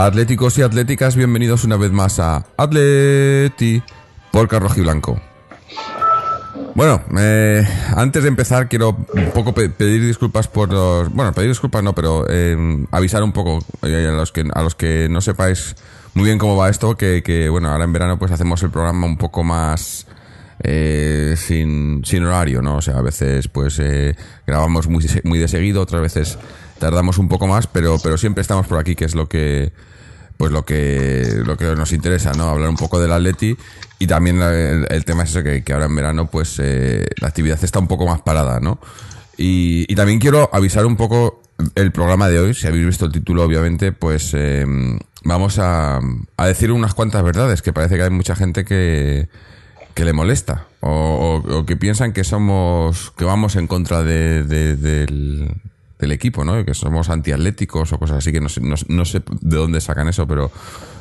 Atléticos y atléticas, bienvenidos una vez más a Atleti por Carroji Blanco. Bueno, eh, antes de empezar quiero un poco pe- pedir disculpas por los... Bueno, pedir disculpas no, pero eh, avisar un poco eh, a, los que, a los que no sepáis muy bien cómo va esto, que, que, bueno, ahora en verano pues hacemos el programa un poco más... eh, sin, sin horario, ¿no? O sea, a veces pues eh, grabamos muy, muy de seguido, otras veces tardamos un poco más, pero, pero siempre estamos por aquí, que es lo que pues lo que lo que nos interesa, ¿no? Hablar un poco del Atleti y también el, tema es eso que, ahora en verano pues eh, la actividad está un poco más parada, ¿no? Y, también quiero avisar un poco el programa de hoy, si habéis visto el título obviamente, pues eh, vamos a, a decir unas cuantas verdades que parece que hay mucha gente que que le molesta o, o- o que piensan que somos que vamos en contra de, de- del equipo, ¿no? Que somos antiatléticos o cosas así que no sé, no, sé de dónde sacan eso, pero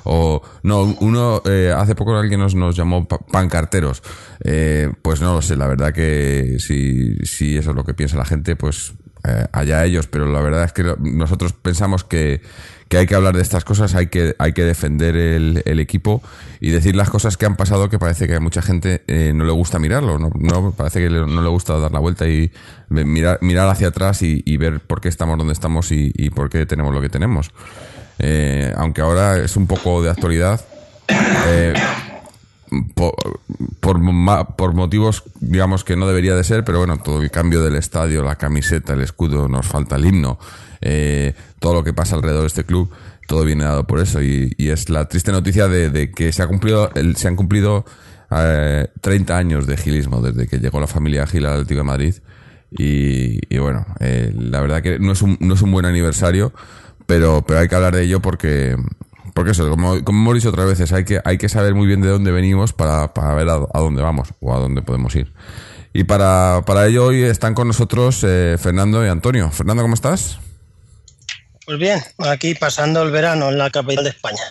o no uno eh, hace poco alguien nos, llamó pa- pancarteros, Eh, pues no lo sé, la verdad que si si eso es lo que piensa la gente, pues eh, allá ellos, pero la verdad es que nosotros pensamos que, que hay que hablar de estas cosas, hay que, hay que defender el, el equipo y decir las cosas que han pasado que parece que a mucha gente eh, no le gusta mirarlo, no, no parece que no le gusta dar la vuelta y mirar, mirar hacia atrás y, y ver por qué estamos donde estamos y, y por qué tenemos lo que tenemos. Eh, aunque ahora es un poco de actualidad, eh, por, por motivos, digamos, que no debería de ser, pero bueno, todo el cambio del estadio, la camiseta, el escudo, nos falta el himno, eh, todo lo que pasa alrededor de este club, todo viene dado por eso. Y, es la triste noticia de, que se, ha cumplido, se han cumplido eh, 30 años de gilismo desde que llegó la familia Gil al Atlético de Madrid. Y, y bueno, eh, la verdad que no es un, no es un buen aniversario, pero, pero hay que hablar de ello porque, porque eso, como, como hemos dicho otras veces, hay que, hay que saber muy bien de dónde venimos para, para ver a, a dónde vamos o a dónde podemos ir. Y para, para ello hoy están con nosotros eh, Fernando y Antonio. Fernando, ¿cómo estás? Pues bien, aquí pasando el verano en la capital de España.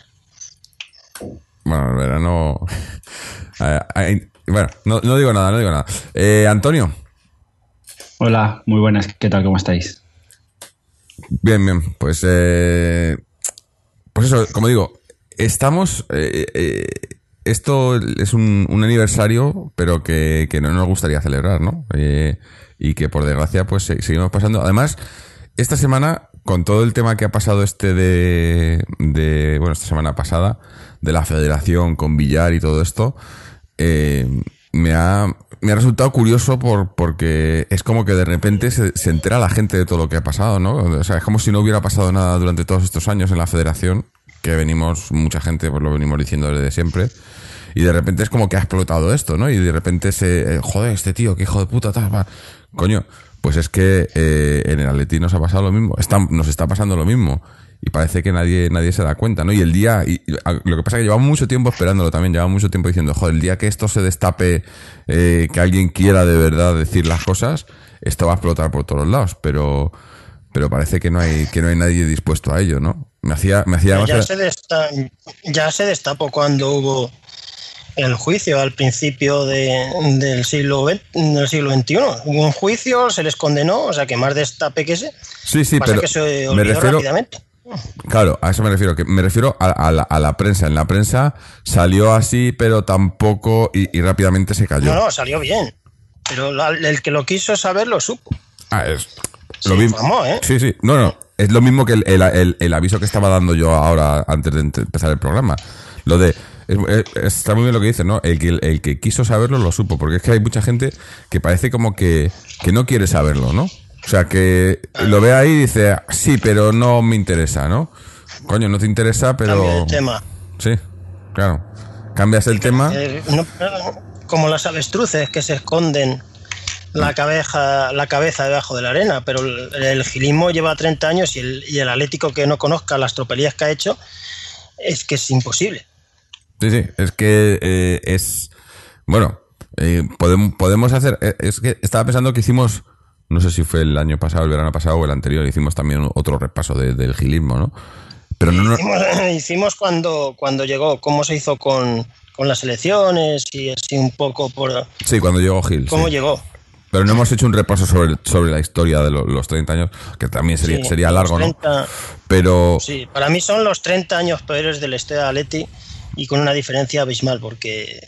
Bueno, el verano... eh, bueno, no, no digo nada, no digo nada. Eh, Antonio, Hola, muy buenas, ¿qué tal? ¿Cómo estáis? Bien, bien. Pues, eh, pues eso, como digo, estamos. eh, eh, esto es un, aniversario, pero que, no nos gustaría celebrar, ¿no? Eh, y que por desgracia, pues se- seguimos pasando. Además, esta semana, con todo el tema que ha pasado este de, de bueno, esta semana pasada, de la federación con Villar y todo esto, eh, me ha, me ha resultado curioso por, porque es como que de repente se, se entera la gente de todo lo que ha pasado, ¿no? O sea, es como si no hubiera pasado nada durante todos estos años en la federación, que venimos, mucha gente, pues lo venimos diciendo desde siempre. Y de repente es como que ha explotado esto, ¿no? Y de repente se, eh, joder, este tío, qué hijo de puta, tal, va. coño, pues es que eh, en el Atleti nos ha pasado lo mismo, nos está pasando lo mismo. Y parece que nadie, nadie se da cuenta, ¿no? Y el día, y, y lo que pasa es que llevamos mucho tiempo esperándolo también, llevamos mucho tiempo diciendo, joder, el día que esto se destape, eh, que alguien quiera de verdad decir las cosas, esto va a explotar por todos lados, pero, pero parece que no hay, que no hay nadie dispuesto a ello, ¿no? Me hacía, me hacía Ya se, desta- ya se destapó cuando hubo el juicio al principio de- del, siglo, del siglo XXI. Hubo un juicio, se les condenó, o sea que más destape que ese. Sí, sí, pasa pero que se me refiero, rápidamente. Claro, a eso me refiero, que me refiero a, a la, a la prensa. En la prensa salió así, pero tampoco, y, y rápidamente se cayó. No, no, salió bien. Pero la- el que lo quiso saber lo supo. Ah, es lo mismo. ¿eh? Sí, sí. No, no. Es lo mismo que el, el- el- el aviso que estaba dando yo ahora antes de empezar el programa. Lo de. es- es- está muy bien lo que dices, ¿no? El que, el que quiso saberlo lo supo. Porque es que hay mucha gente que parece como que, que no quiere saberlo, ¿no? O sea, que lo ve ahí y dice, sí, pero no me interesa, ¿no? Coño, no te interesa, pero. Cambio de tema. Sí, claro. Cambias el tema. Eh, no- como las avestruces que se esconden la cabeza, la cabeza debajo de la arena, pero el, el gilismo lleva 30 años y el, y el Atlético que no conozca las tropelías que ha hecho es que es imposible. Sí, sí, es que eh, es. Bueno, eh, podemos, podemos hacer. Es que estaba pensando que hicimos. No sé si fue el año pasado, el verano pasado o el anterior, hicimos también otro repaso de- del gilismo, ¿no? Pero no, no, Hicimos, hicimos cuando, cuando llegó, cómo se hizo con, con las elecciones y así un poco por Sí, cuando llegó Gil. cómo sí. llegó. Pero no hemos hecho un repaso sobre, sobre la historia de lo- los 30 años, que también sería, Sí, sería largo, ¿no? 30, Pero Sí, para mí son los 30 años peores del de Atleti y con una diferencia abismal porque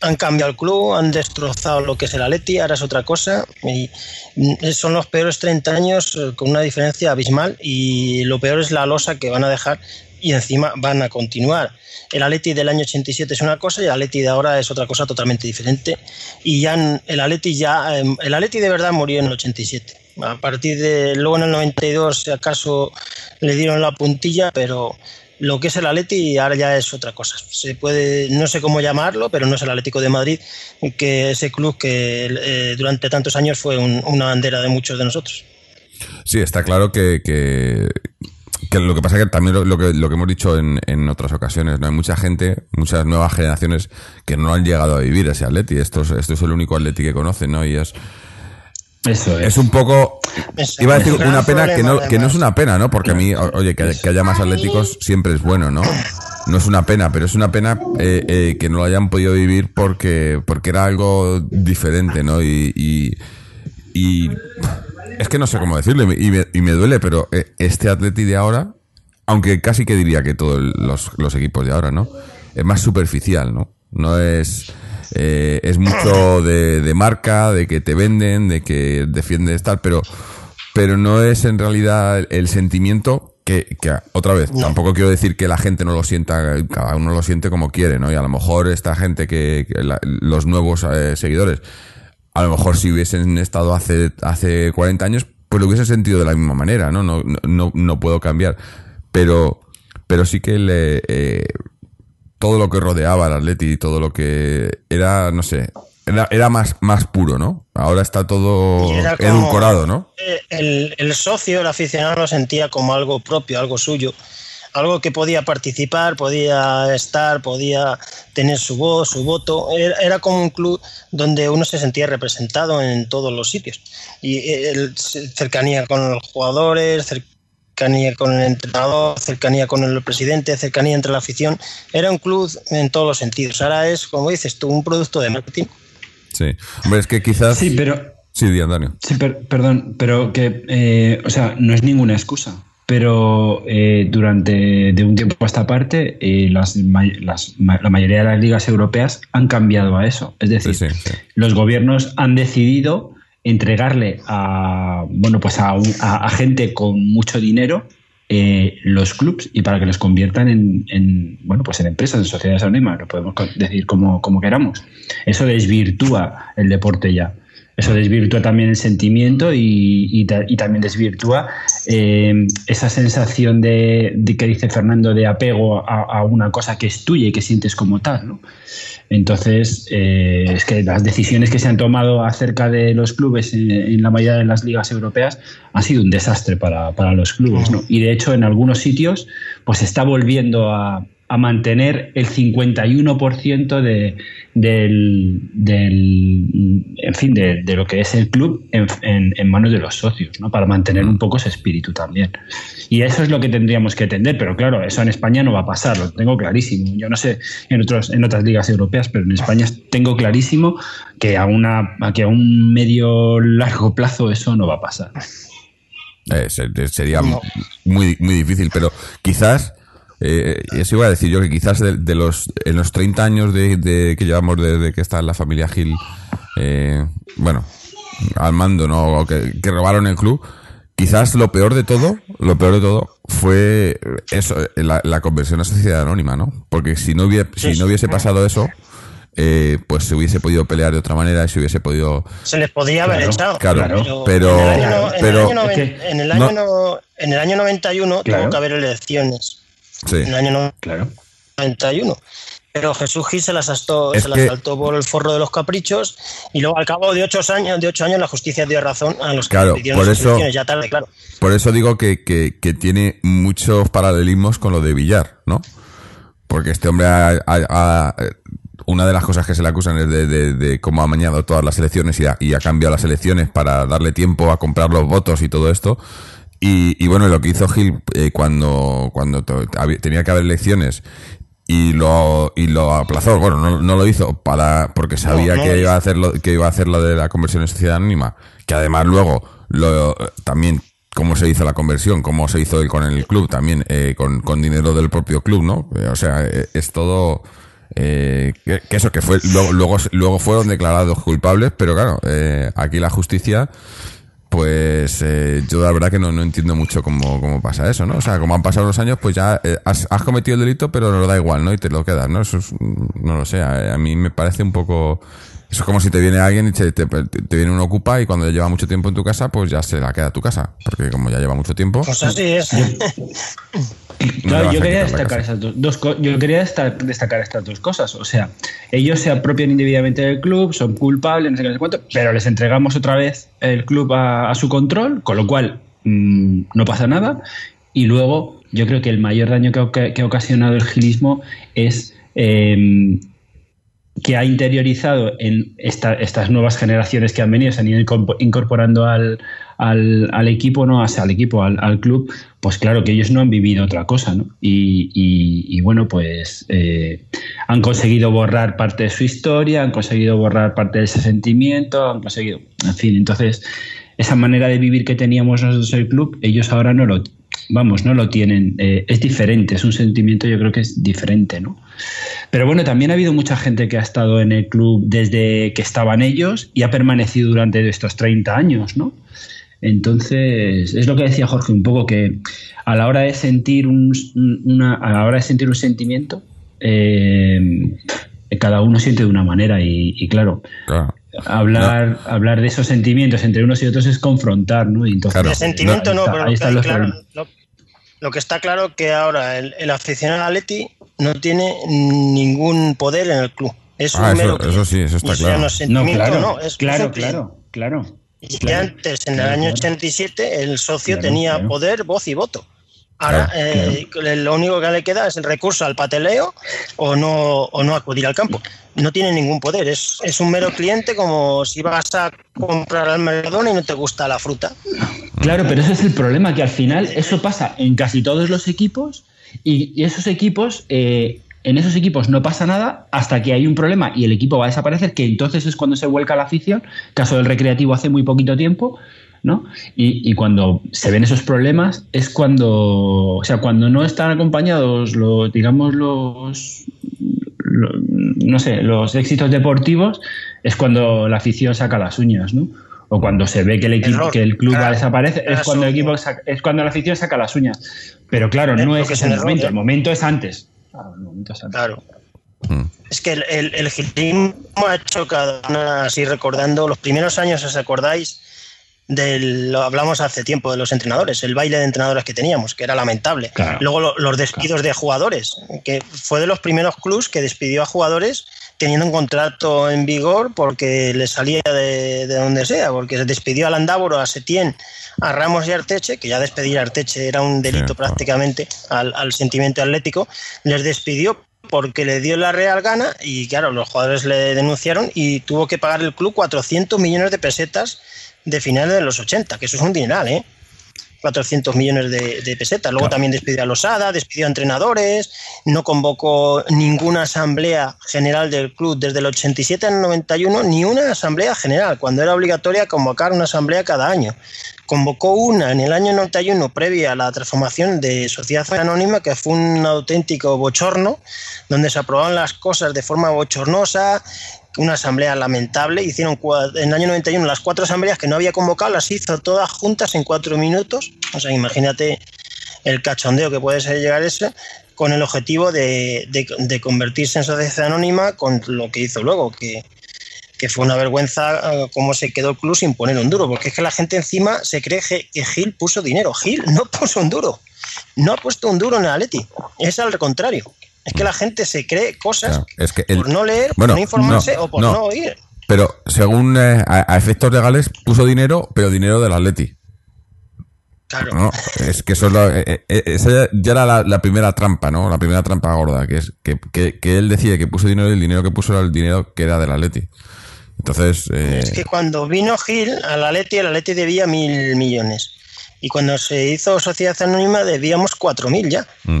han cambiado el club, han destrozado lo que es el Atleti, ahora es otra cosa y mm, son los peores 30 años eh, con una diferencia abismal y lo peor es la losa que van a dejar y encima van a continuar. El Atleti del año 87 es una cosa y el Atleti de ahora es otra cosa totalmente diferente y ya el Atleti ya eh, el Atleti de verdad murió en el 87. A partir de luego en el 92 si acaso le dieron la puntilla, pero lo que es el Atleti ahora ya es otra cosa. Se puede, no sé cómo llamarlo, pero no es el Atlético de Madrid, que ese club que eh, durante tantos años fue un- una bandera de muchos de nosotros. sí, está claro que, que, lo que pasa es que también lo, lo que, lo que hemos dicho en, en otras ocasiones, ¿no? Hay mucha gente, muchas nuevas generaciones que no han llegado a vivir ese Atleti. Esto es, esto es el único Atleti que conocen, ¿no? Y es, Eso es. es un poco... Iba a decir una pena que no, que no es una pena, ¿no? Porque a mí, oye, que, que haya más atléticos siempre es bueno, ¿no? No es una pena, pero es una pena eh, eh, que no lo hayan podido vivir porque, porque era algo diferente, ¿no? Y, y, y es que no sé cómo decirlo y me, y me- y me duele, pero eh, este Atleti de ahora, aunque casi que diría que todos los, los equipos de ahora, ¿no? Es más superficial, ¿no? No es... eh, es mucho de, de marca, de que te venden, de que defiendes tal, pero, pero no es en realidad el, sentimiento que, que, otra vez, tampoco quiero decir que la gente no lo sienta, cada uno lo siente como quiere, ¿no? Y a lo mejor esta gente que, que la- los nuevos eh, seguidores, a lo mejor si hubiesen estado hace, hace 40 años, pues lo hubiesen sentido de la misma manera, ¿no? No, no, no, no puedo cambiar. Pero, pero sí que le, eh, todo lo que rodeaba al Atleti y todo lo que era, no sé, era, era más, más puro, ¿no? Ahora está todo edulcorado, ¿no? El, el socio, el aficionado lo sentía como algo propio, algo suyo, algo que podía participar, podía estar, podía tener su voz, su voto. Era, era como un club donde uno se sentía representado en todos los sitios. Y eh, el, cercanía con los jugadores, cercanía con el entrenador, cercanía con el presidente, cercanía entre la afición. Era un club en todos los sentidos. Ahora es, como dices tú, un producto de marketing. Sí. Hombre, es que quizás... Sí, pero Sí, di, Antonio. Sí, per- perdón, pero que, eh, o sea, no es ninguna excusa. Pero eh, durante de un tiempo a esta parte, eh, las, las- ma- la mayoría de las ligas europeas han cambiado a eso. Es decir, Sí, sí, sí. los gobiernos han decidido entregarle a bueno pues a, a- a gente con mucho dinero eh, los clubs y para que los conviertan en, en, bueno pues en empresas, en sociedades anónimas, lo podemos decir como, como queramos. Eso desvirtúa el deporte ya. Eso desvirtúa también el sentimiento y, y ta- y también desvirtúa eh, esa sensación de, de que dice Fernando de apego a, a una cosa que es tuya y que sientes como tal. ¿no? Entonces, eh, es que las decisiones que se han tomado acerca de los clubes en, en la mayoría de las ligas europeas han sido un desastre para, para los clubes. ¿no? Y de hecho, en algunos sitios, pues está volviendo a, a mantener el 51% de, del, del, en fin, de, de, lo que es el club en, en, manos de los socios, ¿no? para mantener un poco ese espíritu también. Y eso es lo que tendríamos que entender, pero claro, eso en España no va a pasar, lo tengo clarísimo. Yo no sé en, otros, en otras ligas europeas, pero en España tengo clarísimo que a, una, que a un medio largo plazo eso no va a pasar. Eh, sería muy, muy difícil, pero quizás eh, eso iba a decir yo que quizás de, de, los en los 30 años de, de que llevamos desde que está la familia Gil eh, bueno al mando no o que, que, robaron el club quizás lo peor de todo lo peor de todo fue eso la, la conversión a sociedad anónima no porque si no hubiese, si no hubiese pasado eso eh, pues se hubiese podido pelear de otra manera y se hubiese podido se les podía haber claro, echado. claro, pero, en el año, pero, en el año, en el año, no, en el año 91 claro. tuvo que haber elecciones Sí. en el año claro. 91. pero Jesús Gil se las se las que- saltó por el forro de los caprichos y luego al cabo de ocho años, de ocho años la justicia dio razón a los que Claro, pidieron por eso- elecciones, ya tarde, claro. Por eso digo que, que, que tiene muchos paralelismos con lo de Villar, ¿no? Porque este hombre ha, ha- ha- una de las cosas que se le acusan es de, de- de cómo ha amañado todas las elecciones y ha, y ha cambiado las elecciones para darle tiempo a comprar los votos y todo esto. Y, y bueno, lo que hizo Gil eh, cuando, cuando tenía que haber elecciones y lo, y lo aplazó, bueno, no, no lo hizo para, porque sabía no que iba a hacer lo, que iba a hacer lo de la conversión en sociedad anónima, que además luego lo, también cómo se hizo la conversión, cómo se hizo el, con el club también, eh, con, con dinero del propio club, ¿no? Eh, O sea, eh, es todo, eh, que, que eso, que fue, luego, luego, luego fueron declarados culpables, pero claro, eh, aquí la justicia, pues eh, yo la verdad que no, no entiendo mucho cómo, cómo pasa eso, ¿no? O sea, como han pasado los años, pues ya eh, has, has cometido el delito, pero no lo da igual, ¿no? Y te lo quedas, ¿no? Eso es, no lo sé, a, a mí me parece un poco... Eso es como si te viene alguien y te, te, te viene un ocupa y cuando lleva mucho tiempo en tu casa, pues ya se la queda a tu casa. Porque como ya lleva mucho tiempo... Pues así es. No vas yo quería destacar esas dos, dos yo quería desta- destacar estas dos cosas. O sea, ellos se apropian indebidamente del club, son culpables, no sé qué, no sé cuánto, pero les entregamos otra vez el club a, a su control, con lo cual mm, no pasa nada. Y luego, yo creo que el mayor daño que, ha oca- que ha ocasionado el gilismo es eh, que ha interiorizado en esta- estas nuevas generaciones que han venido, se han ido incorpo- incorporando al, al, al equipo, ¿no? Al equipo, al, al club, pues claro que ellos no han vivido otra cosa, ¿no? Y, y- y bueno, pues eh, han conseguido borrar parte de su historia, han conseguido borrar parte de ese sentimiento, han conseguido, en fin, entonces esa manera de vivir que teníamos nosotros el club, ellos ahora no lo, vamos, no lo tienen, eh, es diferente, es un sentimiento yo creo que es diferente, ¿no? Pero bueno, también ha habido mucha gente que ha estado en el club desde que estaban ellos y ha permanecido durante estos 30 años, ¿no? Entonces, es lo que decía Jorge, un poco que a la hora de sentir un, una, a la hora de sentir un sentimiento, eh, cada uno siente de una manera y, y claro, Claro. hablar, hablar de esos sentimientos entre unos y otros es confrontar, ¿no? Y entonces, Claro. de sentimiento no, está- pero ahí lo que, claro- lo- lo está claro que ahora el, el aficionado al Atleti no tiene ningún poder en el club. Es Ah, un eso- mero eso sí, eso está claro. no claro, no, es claro, claro, claro. Y Claro, antes, en claro, el año claro. 87, el socio Claro, tenía poder, voz y voto. Ahora, eh, lo único que le queda es el recurso al pateleo o no, o no acudir al campo. No tiene ningún poder, es, es un mero cliente como si vas a comprar al Mercadona y no te gusta la fruta. Claro, pero ese es el problema, que al final eso pasa en casi todos los equipos y, y esos equipos, eh, en esos equipos no pasa nada hasta que hay un problema y el equipo va a desaparecer, que entonces es cuando se vuelca la afición, caso del recreativo hace muy poquito tiempo, ¿no? Y, y cuando se ven esos problemas es cuando, o sea, cuando no están acompañados los, digamos, los, lo- no sé, los éxitos deportivos, es cuando la afición saca las uñas, ¿no? O cuando se ve que el equipo, Error. que el club va a Claro. desaparecer, es cuando el equipo saca- es cuando la afición saca las uñas. Pero claro, Eh, no es ese el error, momento, ¿eh? el momento es antes. Claro. Mm. Es que el, el, el gilismo ha hecho cada una, así recordando los primeros años, ¿os acordáis? Del, lo hablamos hace tiempo de los entrenadores, el baile de entrenadores que teníamos, que era lamentable. Claro. Luego lo- los despidos de jugadores, que fue de los primeros clubs que despidió a jugadores teniendo un contrato en vigor porque le salía de, de donde sea, porque se despidió a Landaburo, a Setién, a Ramos y a Arteche, que ya despedir a Arteche era un delito Sí, prácticamente al, al sentimiento atlético, les despidió porque le dio la real gana y claro, los jugadores le denunciaron y tuvo que pagar el club 400 millones de pesetas de finales de los 80, que eso es un dineral, ¿eh? 400 millones de, de pesetas. Luego Claro. también despidió a Losada, despidió a entrenadores, no convocó ninguna asamblea general del club desde el 87 al 91, ni una asamblea general, cuando era obligatoria convocar una asamblea cada año. Convocó una en el año 91 previa a la transformación de Sociedad Anónima, que fue un auténtico bochorno, donde se aprobaban las cosas de forma bochornosa, una asamblea lamentable. Hicieron en el año 91 las cuatro asambleas que no había convocado, las hizo todas juntas en cuatro minutos. O sea, imagínate el cachondeo que puede ser llegar ese, con el objetivo de, de- convertirse en sociedad anónima con lo que hizo luego, que, que fue una vergüenza eh, cómo se quedó el club sin poner un duro, porque es que la gente encima se cree que Gil puso dinero. Gil no puso un duro, no ha puesto un duro en el Atleti, es al contrario. Es que la gente se cree cosas Claro, es que el- por no leer, bueno, por no informarse no, o por no. no, oír. Pero según eh, a, a efectos legales puso dinero, pero dinero del Atleti. Claro. ¿no? Es que eso es lo- eh, eh, esa ya- ya era la, la primera trampa, ¿no? La primera trampa gorda, que es que, que, que él decide que puso dinero y el dinero que puso era el dinero que era del Atleti. Entonces, eh, Es que cuando vino Gil al Atleti, el Atleti debía mil millones. Y cuando se hizo Sociedad Anónima debíamos cuatro mil ya. mm,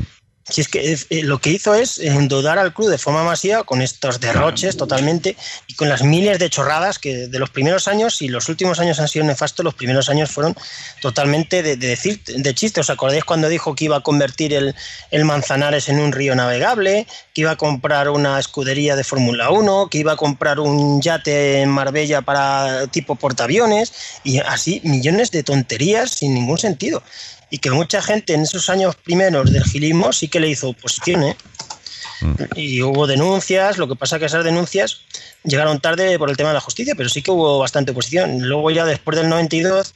Si es que eh, lo que hizo es endeudar al club de forma masiva con estos derroches totalmente y con las miles de chorradas que de los primeros años y los últimos años han sido nefastos, los primeros años fueron totalmente de, de decir de chiste. ¿Os acordáis cuando dijo que iba a convertir el, el Manzanares en un río navegable, que iba a comprar una escudería de Fórmula 1, que iba a comprar un yate en Marbella para tipo portaaviones y así millones de tonterías sin ningún sentido? Y que mucha gente en esos años primeros del gilismo sí que le hizo oposición, ¿eh? Y hubo denuncias, lo que pasa que esas denuncias llegaron tarde por el tema de la justicia, pero sí que hubo bastante oposición. Luego ya después del 92,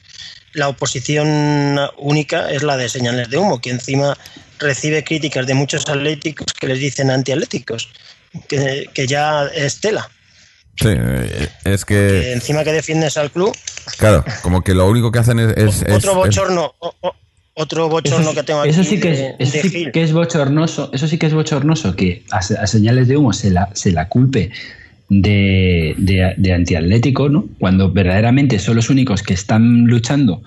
la oposición única es la de señales de humo, que encima recibe críticas de muchos atléticos que les dicen antiatléticos, que, que ya es tela. sí, eh, es Que encima que defiendes al club, claro, como que lo único que hacen es... es- es- otro es- bochorno, otro bochorno que tengo aquí eso sí que de- es, eso de sí que es bochornoso, eso sí que es bochornoso que a señales de humo se la, se la culpe de, de, de antiatlético, ¿no? Cuando verdaderamente son los únicos que están luchando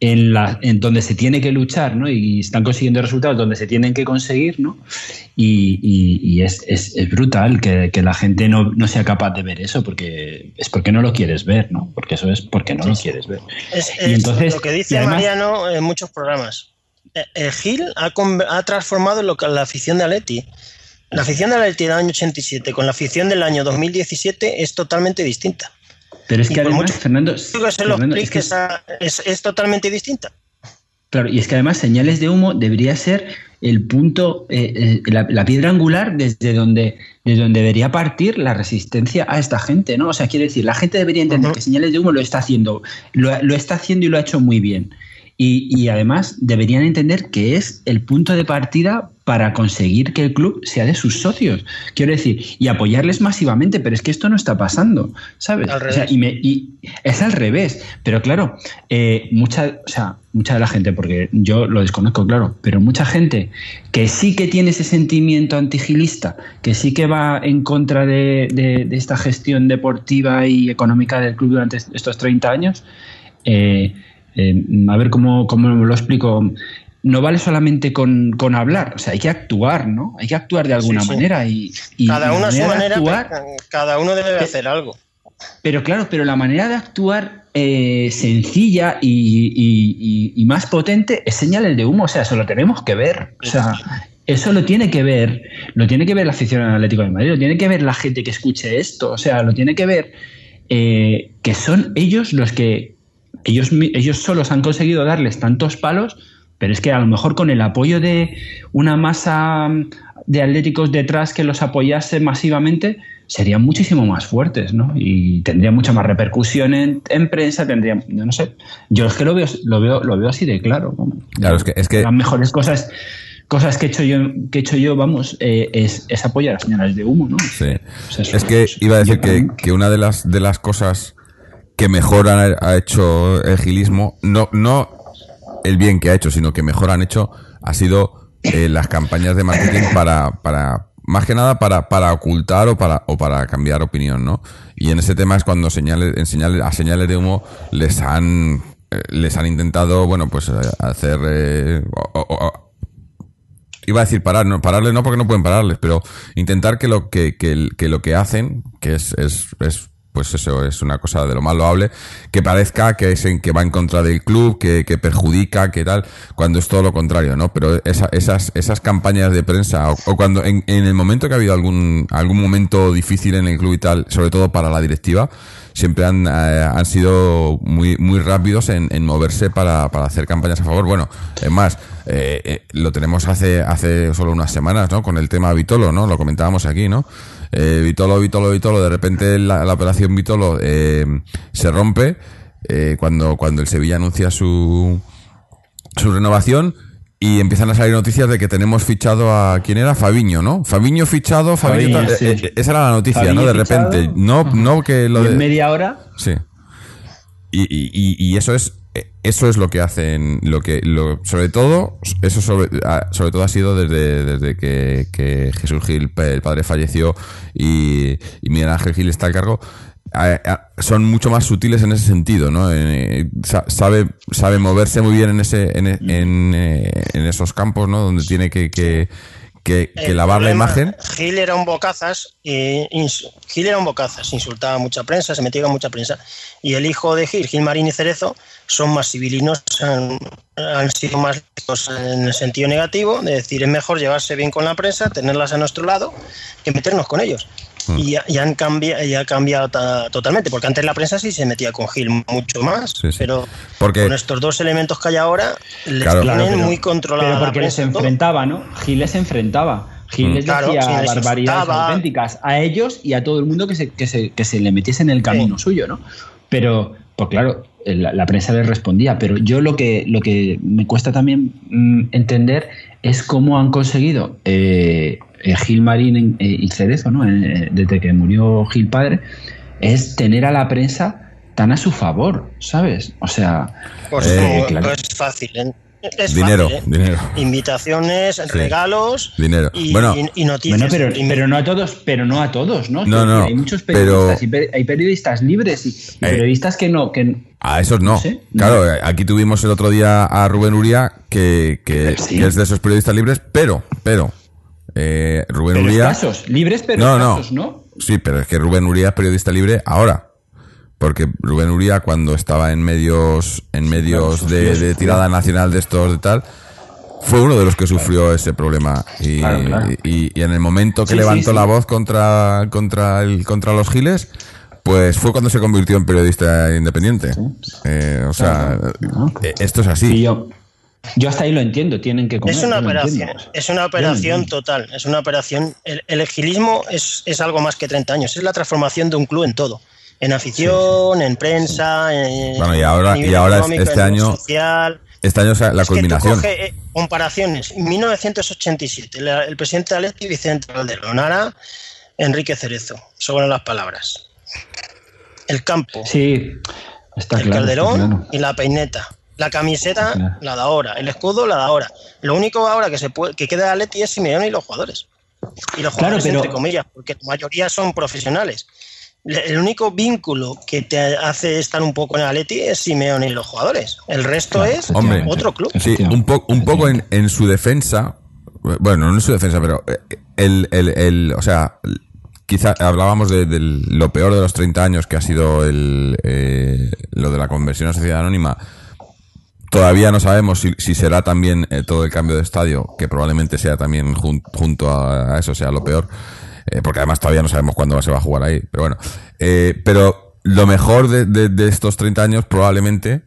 en, la, en donde se tiene que luchar, ¿no? Y están consiguiendo resultados donde se tienen que conseguir, ¿no? Y, y- y es, es- es brutal que, que la gente no, no sea capaz de ver eso, porque es porque no lo quieres ver, ¿no? Porque eso es porque no lo quieres ver. Es, Y es entonces- lo que dice además- Mariano en muchos programas. Eh, eh, Gil ha, ha transformado lo que la afición de Atleti. La afición de Atleti del año 87 con la afición del año 2017 es totalmente distinta. Pero es que además, Fernando, es que es, es totalmente distinta. Claro, y es que además señales de humo debería ser el punto, eh, eh, la, la piedra angular desde donde, desde donde debería partir la resistencia a esta gente, ¿no? O sea, quiere decir, la gente debería entender que señales de humo lo está haciendo, lo, lo está haciendo y lo ha hecho muy bien. Y, y además deberían entender que es el punto de partida para conseguir que el club sea de sus socios. Quiero decir, y apoyarles masivamente, pero es que esto no está pasando, ¿sabes? O sea, y, me- y es al revés. Pero claro, eh, mucha, o sea, mucha de la gente, porque yo lo desconozco, claro, pero mucha gente que sí que tiene ese sentimiento antigilista, que sí que va en contra de, de- de esta gestión deportiva y económica del club durante estos 30 años, eh, eh, a ver cómo, cómo lo explico. No vale solamente con, con hablar, o sea, hay que actuar, ¿no? Hay que actuar de alguna Sí, sí. manera y, y Cada uno a su manera, actuar- cada uno debe hacer algo. pero claro, pero la manera de actuar eh, sencilla y, y- y- y más potente es señales de humo. O sea, eso lo tenemos que ver. O sea, eso lo tiene que ver. Lo tiene que ver la afición al Atlético de Madrid. Lo tiene que ver la gente que escuche esto. O sea, lo tiene que ver eh, que son ellos los que ellos, ellos solos han conseguido darles tantos palos. Pero es que a lo mejor con el apoyo de una masa mm, de atléticos detrás que los apoyase masivamente, serían muchísimo más fuertes, ¿no? Y tendrían mucha más repercusión en, en prensa, tendrían, yo no sé. Yo es que lo veo, lo veo, lo veo así de claro. Claro, es que, es que Las mejores cosas, cosas que he hecho yo, que he hecho yo, vamos, eh, es, es apoyar a señales de humo, ¿no? Sí. O sea, eso- Es que iba a decir que, que una de las, de las cosas que mejor ha, hecho el gilismo, no, no el bien que ha hecho, sino que mejor han hecho, ha sido eh, las campañas de marketing para, para más que nada para, para ocultar o para, o para cambiar opinión, ¿no? Y en ese tema es cuando señales, en señales, a señales de humo les han, eh, les han intentado, bueno, pues eh, hacer, iba a decir parar, no, pararles no porque no pueden pararles, pero intentar que lo que, que, que lo que hacen, que es, es, es pues eso es una cosa de lo más loable, que parezca que es en que va en contra del club, que, que perjudica, que tal, cuando es todo lo contrario, ¿no? Pero esa- esas, esas campañas de prensa, o, cuando en, en el momento que ha habido algún, algún momento difícil en el club y tal, sobre todo para la directiva, siempre han, eh, han sido muy, muy rápidos en, en moverse para, para hacer campañas a favor. Bueno, es más, eh, eh, lo tenemos hace, hace solo unas semanas, ¿no? Con el tema Vitolo, ¿no? Lo comentábamos aquí, ¿no? Eh, Vitolo, Vitolo, Vitolo, de repente la, la operación Vitolo eh, se rompe eh, cuando, cuando el Sevilla anuncia su, su renovación y empiezan a salir noticias de que tenemos fichado a quién era Fabiño, ¿no? Fabiño fichado, Fabiño, Fabiño, tal- sí. eh, eh, esa era la noticia, Fabiño ¿no? De fichado. repente, no, no que lo Y en de media hora. Sí. Y, y- y- eso es eso es lo que hacen, lo que lo, sobre todo eso sobre, sobre todo ha sido desde, desde que, que Jesús Gil, el padre falleció y, y Miguel Ángel Gil está al cargo. son mucho más sutiles en ese sentido, ¿no? Eh, sa- sabe sabe moverse muy bien en ese en, en, eh, en esos campos, ¿no? Donde tiene que que, que, lavar la imagen. Gil era un bocazas, y ins- Gil era un bocazas, insultaba a mucha prensa, se metía con mucha prensa. Y el hijo de Gil, Gil Marín y Cerezo, son más civilinos, han, han sido más en el sentido negativo, de decir, es mejor llevarse bien con la prensa, tenerlas a nuestro lado, que meternos con ellos. Hmm. Y, ya- y han cambiado, y ha cambiado ta- totalmente, porque antes la prensa sí se metía con Gil mucho más, Sí, sí. pero Porque- con estos dos elementos que hay ahora, les Claro. tienen Claro, pero- muy controlada Pero porque les prensa. enfrentaba, ¿no? Gil les enfrentaba. Gil Mm. les Claro, decía sí, les barbaridades insultaba. auténticas a ellos y a todo el mundo que se, que se, que se le metiese en el camino suyo, ¿no? Pero, pues claro, la, la prensa les respondía. Pero yo lo que, lo que me cuesta también mm, entender es cómo han conseguido eh, eh, Gil Marín eh, y Cerezo, ¿no? Eh, desde que murió Gil padre, es tener a la prensa tan a su favor, ¿sabes? O sea, Pues, Eh, no, claro. es fácil, ¿eh? Es Dinero, fácil, ¿eh? dinero. Invitaciones, regalos Dinero. Y, Bueno. y- y noticias. Bueno, pero, no a todos, pero no a todos, ¿no? No, no, Hay muchos pero- periodistas, y hay periodistas libres y, y Eh. periodistas que no, que A esos no. No sé, no. claro, eh, aquí tuvimos el otro día a Rubén Uría, que, que, Sí. que es de esos periodistas libres, pero, pero, eh, Rubén pero Uría. escasos, libres pero no, no. escasos, ¿no? Sí, pero es que Rubén Uría es periodista libre ahora. Porque Rubén Uría, cuando estaba en medios, en medios claro, de, tirada nacional de estos de tal, fue uno de los que sufrió ese problema. Y, Claro, claro. y- y en el momento que Sí, levantó sí. la voz contra, contra, el, contra los giles, pues fue cuando se convirtió en periodista independiente. Eh, o sea, Claro. eh, esto es así. Yo, yo hasta ahí lo entiendo, tienen que comer. es una operación, es una operación total, es una operación. El, el agilismo es, es algo más que 30 años, es la transformación de un club en todo. En afición, en prensa, en Bueno, y ahora- nivel y ahora este año- social. Este año es la Es que tú culminación. coge, eh, comparaciones. 1987, la- el presidente de Aleti, Vicente Calderón, ahora Enrique Cerezo, sobran las palabras. El campo, Sí, está el claro. está calderón claro. y la peineta. La camiseta, Claro. la de ahora. El escudo, la de ahora. Lo único ahora que se puede, que queda de Atleti es Simeone y los jugadores. Y los Claro, jugadores, pero- entre comillas, porque la mayoría son profesionales. El único vínculo que te hace estar un poco en Atleti es Simeone y los jugadores. El resto Claro, es Hombre, otro club. Sí, un, po- un poco en, en su defensa, bueno, no en su defensa, pero eh, el, el, el- o sea, quizá hablábamos de, de lo peor de los 30 años que ha sido el, eh, lo de la conversión a sociedad anónima. Todavía no sabemos si, si será también eh, todo el cambio de estadio, que probablemente sea también jun- junto a, a eso, sea lo peor, eh, porque además todavía no sabemos cuándo se va a jugar ahí. Pero bueno, Eh, pero lo mejor de, de- de estos 30 años probablemente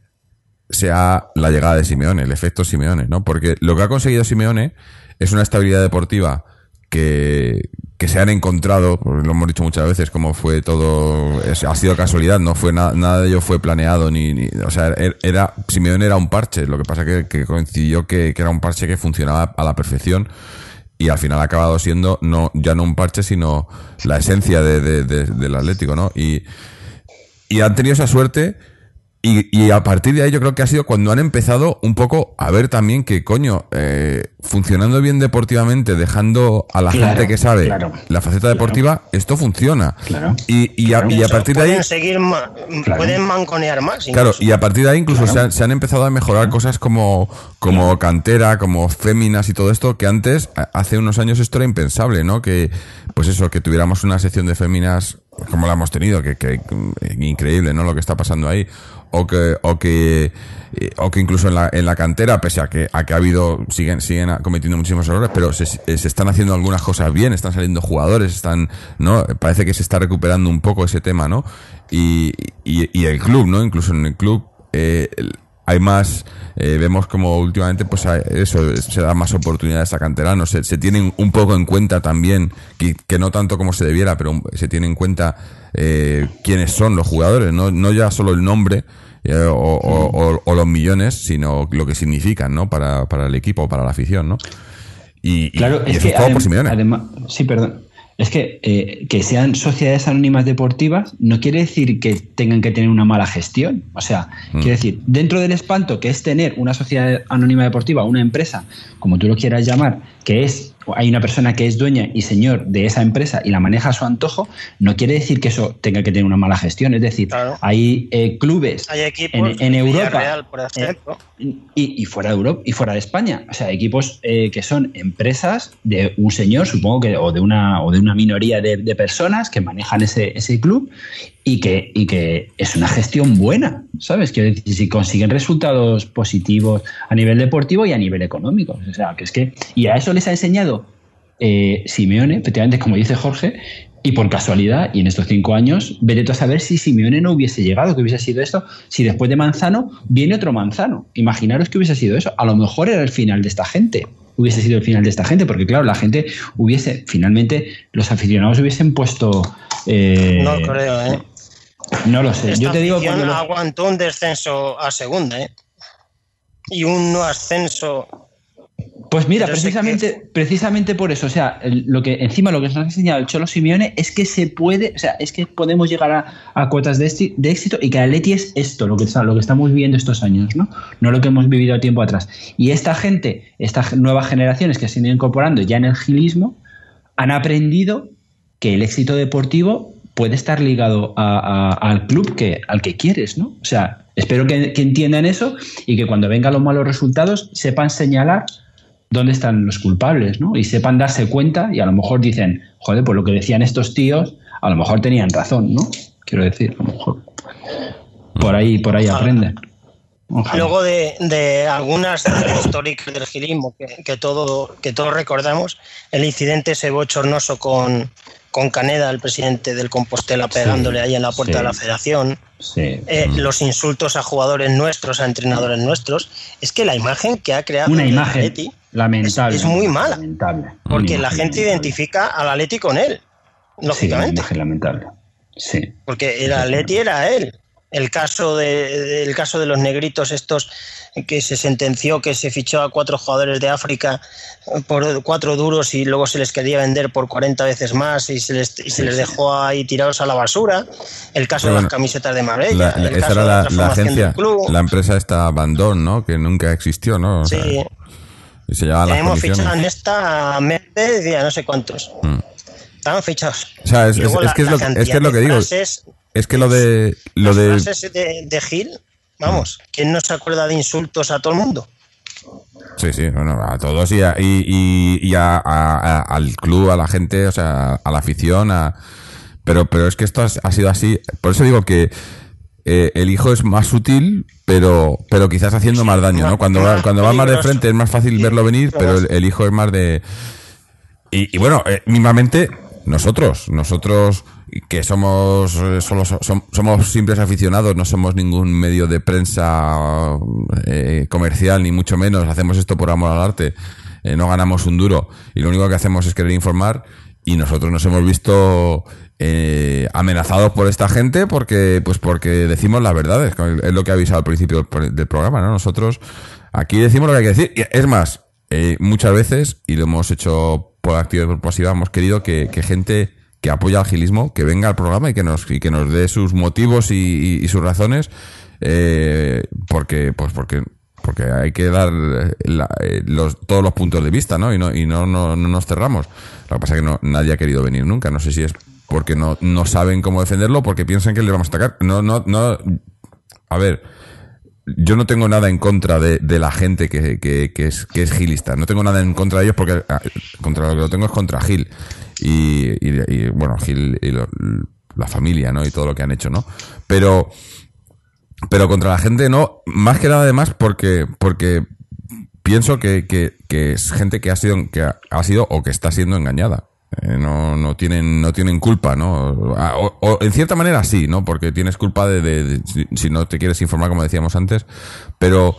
sea la llegada de Simeone, el efecto Simeone, ¿no? Porque lo que ha conseguido Simeone es una estabilidad deportiva que, que se han encontrado, porque lo hemos dicho muchas veces, como fue todo, ha sido casualidad, no fue nada, nada de ello fue planeado, ni, ni- o sea, er- era, Simeone era un parche, lo que pasa que, que coincidió que era un parche que funcionaba a la perfección y al final ha acabado siendo no, ya no un parche, sino la esencia de, de- de- del Atlético, ¿no? Y, y han tenido esa suerte y, y a partir de ahí yo creo que ha sido cuando han empezado un poco a ver también que, coño, eh, funcionando bien deportivamente, dejando a la Claro, gente que sabe claro, la faceta deportiva, esto funciona. Claro. Y, y, a, y a partir de ahí... pueden seguir ma- Claro. pueden manconear más. Claro, incluso. y a partir de ahí incluso se, han, se han empezado a mejorar cosas como, como cantera, como féminas y todo esto, que antes, hace unos años esto era impensable, ¿no? Que, pues eso, que tuviéramos una sección de féminas como la hemos tenido, que, que mm, increíble, ¿no? Lo que está pasando ahí. O que, o que, o que incluso en la, en la cantera, pese a que, a que ha habido, siguen, siguen cometiendo muchísimos errores, pero se, se están haciendo algunas cosas bien, están saliendo jugadores, están, ¿no? Parece que se está recuperando un poco ese tema, ¿no? Y, y, el club, ¿no? Incluso en el club, eh, hay más, eh, vemos como últimamente, pues eso, se da más oportunidades a canteranos, se, se tienen un poco en cuenta también, que, que no tanto como se debiera, pero se tiene en cuenta eh, quiénes son los jugadores, no, no ya solo el nombre, o, o- o- o los millones, sino lo que significan, ¿no? Para, para el equipo, para la afición, ¿no? Y, Claro, y es eso que todo por adem- Simeone. además, sí, perdón. Es que eh, que sean sociedades anónimas deportivas no quiere decir que tengan que tener una mala gestión. O sea, Mm. quiere decir, dentro del espanto que es tener una sociedad anónima deportiva, una empresa, como tú lo quieras llamar, que es hay una persona que es dueña y señor de esa empresa y la maneja a su antojo, no quiere decir que eso tenga que tener una mala gestión. Es decir, Claro. hay eh, clubes Hay equipos en, en Europa por ejemplo. y, y fuera de Europa y fuera de España. O sea, equipos eh, que son empresas de un señor, supongo que, o de una, o de una minoría de, de personas que manejan ese, ese club y que, y que es una gestión buena, ¿sabes? Quiero decir, si consiguen resultados positivos a nivel deportivo y a nivel económico. O sea, que es que. Y a eso les ha enseñado eh, Simeone, efectivamente, como dice Jorge, y por casualidad, y en estos cinco años, veré a saber si Simeone no hubiese llegado, que hubiese sido esto, si después de Manzano viene otro Manzano. Imaginaros que hubiese sido eso. A lo mejor era el final de esta gente. Hubiese sido el final de esta gente, porque claro, la gente hubiese, finalmente, los aficionados hubiesen puesto. eh, No creo, ¿eh? No lo sé. Esta Yo te digo afición porque lo- aguantó un descenso a segunda, ¿eh? Y un no ascenso. Pues mira, precisamente, precisamente por eso, o sea, lo que encima lo que nos ha enseñado el Cholo Simeone es que se puede, o sea, es que podemos llegar a, a cuotas de, éxito y que Atleti es esto, lo que, lo que estamos viviendo estos años, ¿no? No lo que hemos vivido a tiempo atrás. Y esta gente, estas nuevas generaciones que se han ido incorporando ya en el gilismo, han aprendido que el éxito deportivo puede estar ligado a- al club que, al que quieres, ¿no? O sea, espero que, entiendan eso y que cuando vengan los malos resultados sepan señalar dónde están los culpables, ¿no? Y sepan darse cuenta y a lo mejor dicen, joder, pues lo que decían estos tíos, a lo mejor tenían razón, ¿no? Quiero decir, a lo mejor. Por ahí, por ahí aprenden. Luego de, de algunas históricas del gilismo que, que, todo, que todos recordamos, el incidente ese bochornoso con, con Caneda, el presidente del Compostela, pegándole ahí en la puerta sí. de la federación, Sí. eh, los insultos a jugadores nuestros, a entrenadores nuestros, es que la imagen que ha creado Una el imagen Atleti, lamentable. es muy mala, Lamentable. porque Una la gente lamentable. identifica al Atleti con él, Sí, una lógicamente. imagen lamentable. Sí. Porque el Atleti era él. El caso de, el caso de los negritos estos que se sentenció que se fichó a cuatro jugadores de África por cuatro duros y luego se les quería vender por 40 veces más y se les, y se les dejó ahí tirados a la basura. El caso de las camisetas de Marbella. La- la- el esa caso era de la, la transformación agencia, del club. la empresa esta Abandon, ¿no? Que nunca existió, ¿no? O sea, sí, y se las tenemos fichado en esta Méndez y a no sé cuántos. Mm. Estaban fichados. O sea, es, es- es la- que es la lo, que- es que cantidad es lo que de digo. frases Es que lo de lo Las de frases de, de Gil, vamos, ¿quién no se acuerda de insultos a todo el mundo? Sí, sí, bueno, a todos y, a- y, y- y a- a- a- al club, a la gente, o sea, a la afición, a, pero, pero es que esto ha, sido así. Por eso digo que eh, el hijo es más sutil, pero, pero quizás haciendo más daño, ¿no? Cuando va, más cuando va más de frente es más fácil verlo venir, pero el, hijo es más de... Y, y bueno, eh, mismamente nosotros, nosotros que somos eh, solo so- som- somos simples aficionados, no somos ningún medio de prensa eh, comercial ni mucho menos, hacemos esto por amor al arte, eh, no ganamos un duro y lo único que hacemos es querer informar y nosotros nos hemos visto eh, amenazados por esta gente porque pues porque decimos las verdades, es lo que he avisado al principio del, programa, ¿no? Nosotros aquí decimos lo que hay que decir. Y Es más, eh, muchas veces, y lo hemos hecho por activa y por pasiva, hemos querido que, que gente que apoya al gilismo, que venga al programa y que nos, y que nos dé sus motivos y, y- sus razones, eh, porque, pues porque, porque hay que dar eh, la- eh, los, todos los puntos de vista, ¿no? Y no, y no, no, no nos cerramos. Lo que pasa es que no, nadie ha querido venir nunca. No sé si es porque no, no saben cómo defenderlo, porque piensan que les vamos a atacar. No, no, no. A ver, yo no tengo nada en contra de, de la gente que, que, que es, que es gilista. No tengo nada en contra de ellos porque ah, contra lo que lo tengo es contra Gil. Y, bueno, Gil y lo- la familia, ¿no? Y todo lo que han hecho, ¿no? Pero, pero contra la gente no, más que nada además porque, porque pienso que, que, que es gente que ha sido, que ha, sido o que está siendo engañada. Eh, no, no tienen, no tienen culpa, ¿no? Ah, en cierta manera sí, ¿no? Porque tienes culpa de, de- si no te quieres informar, como decíamos antes, pero,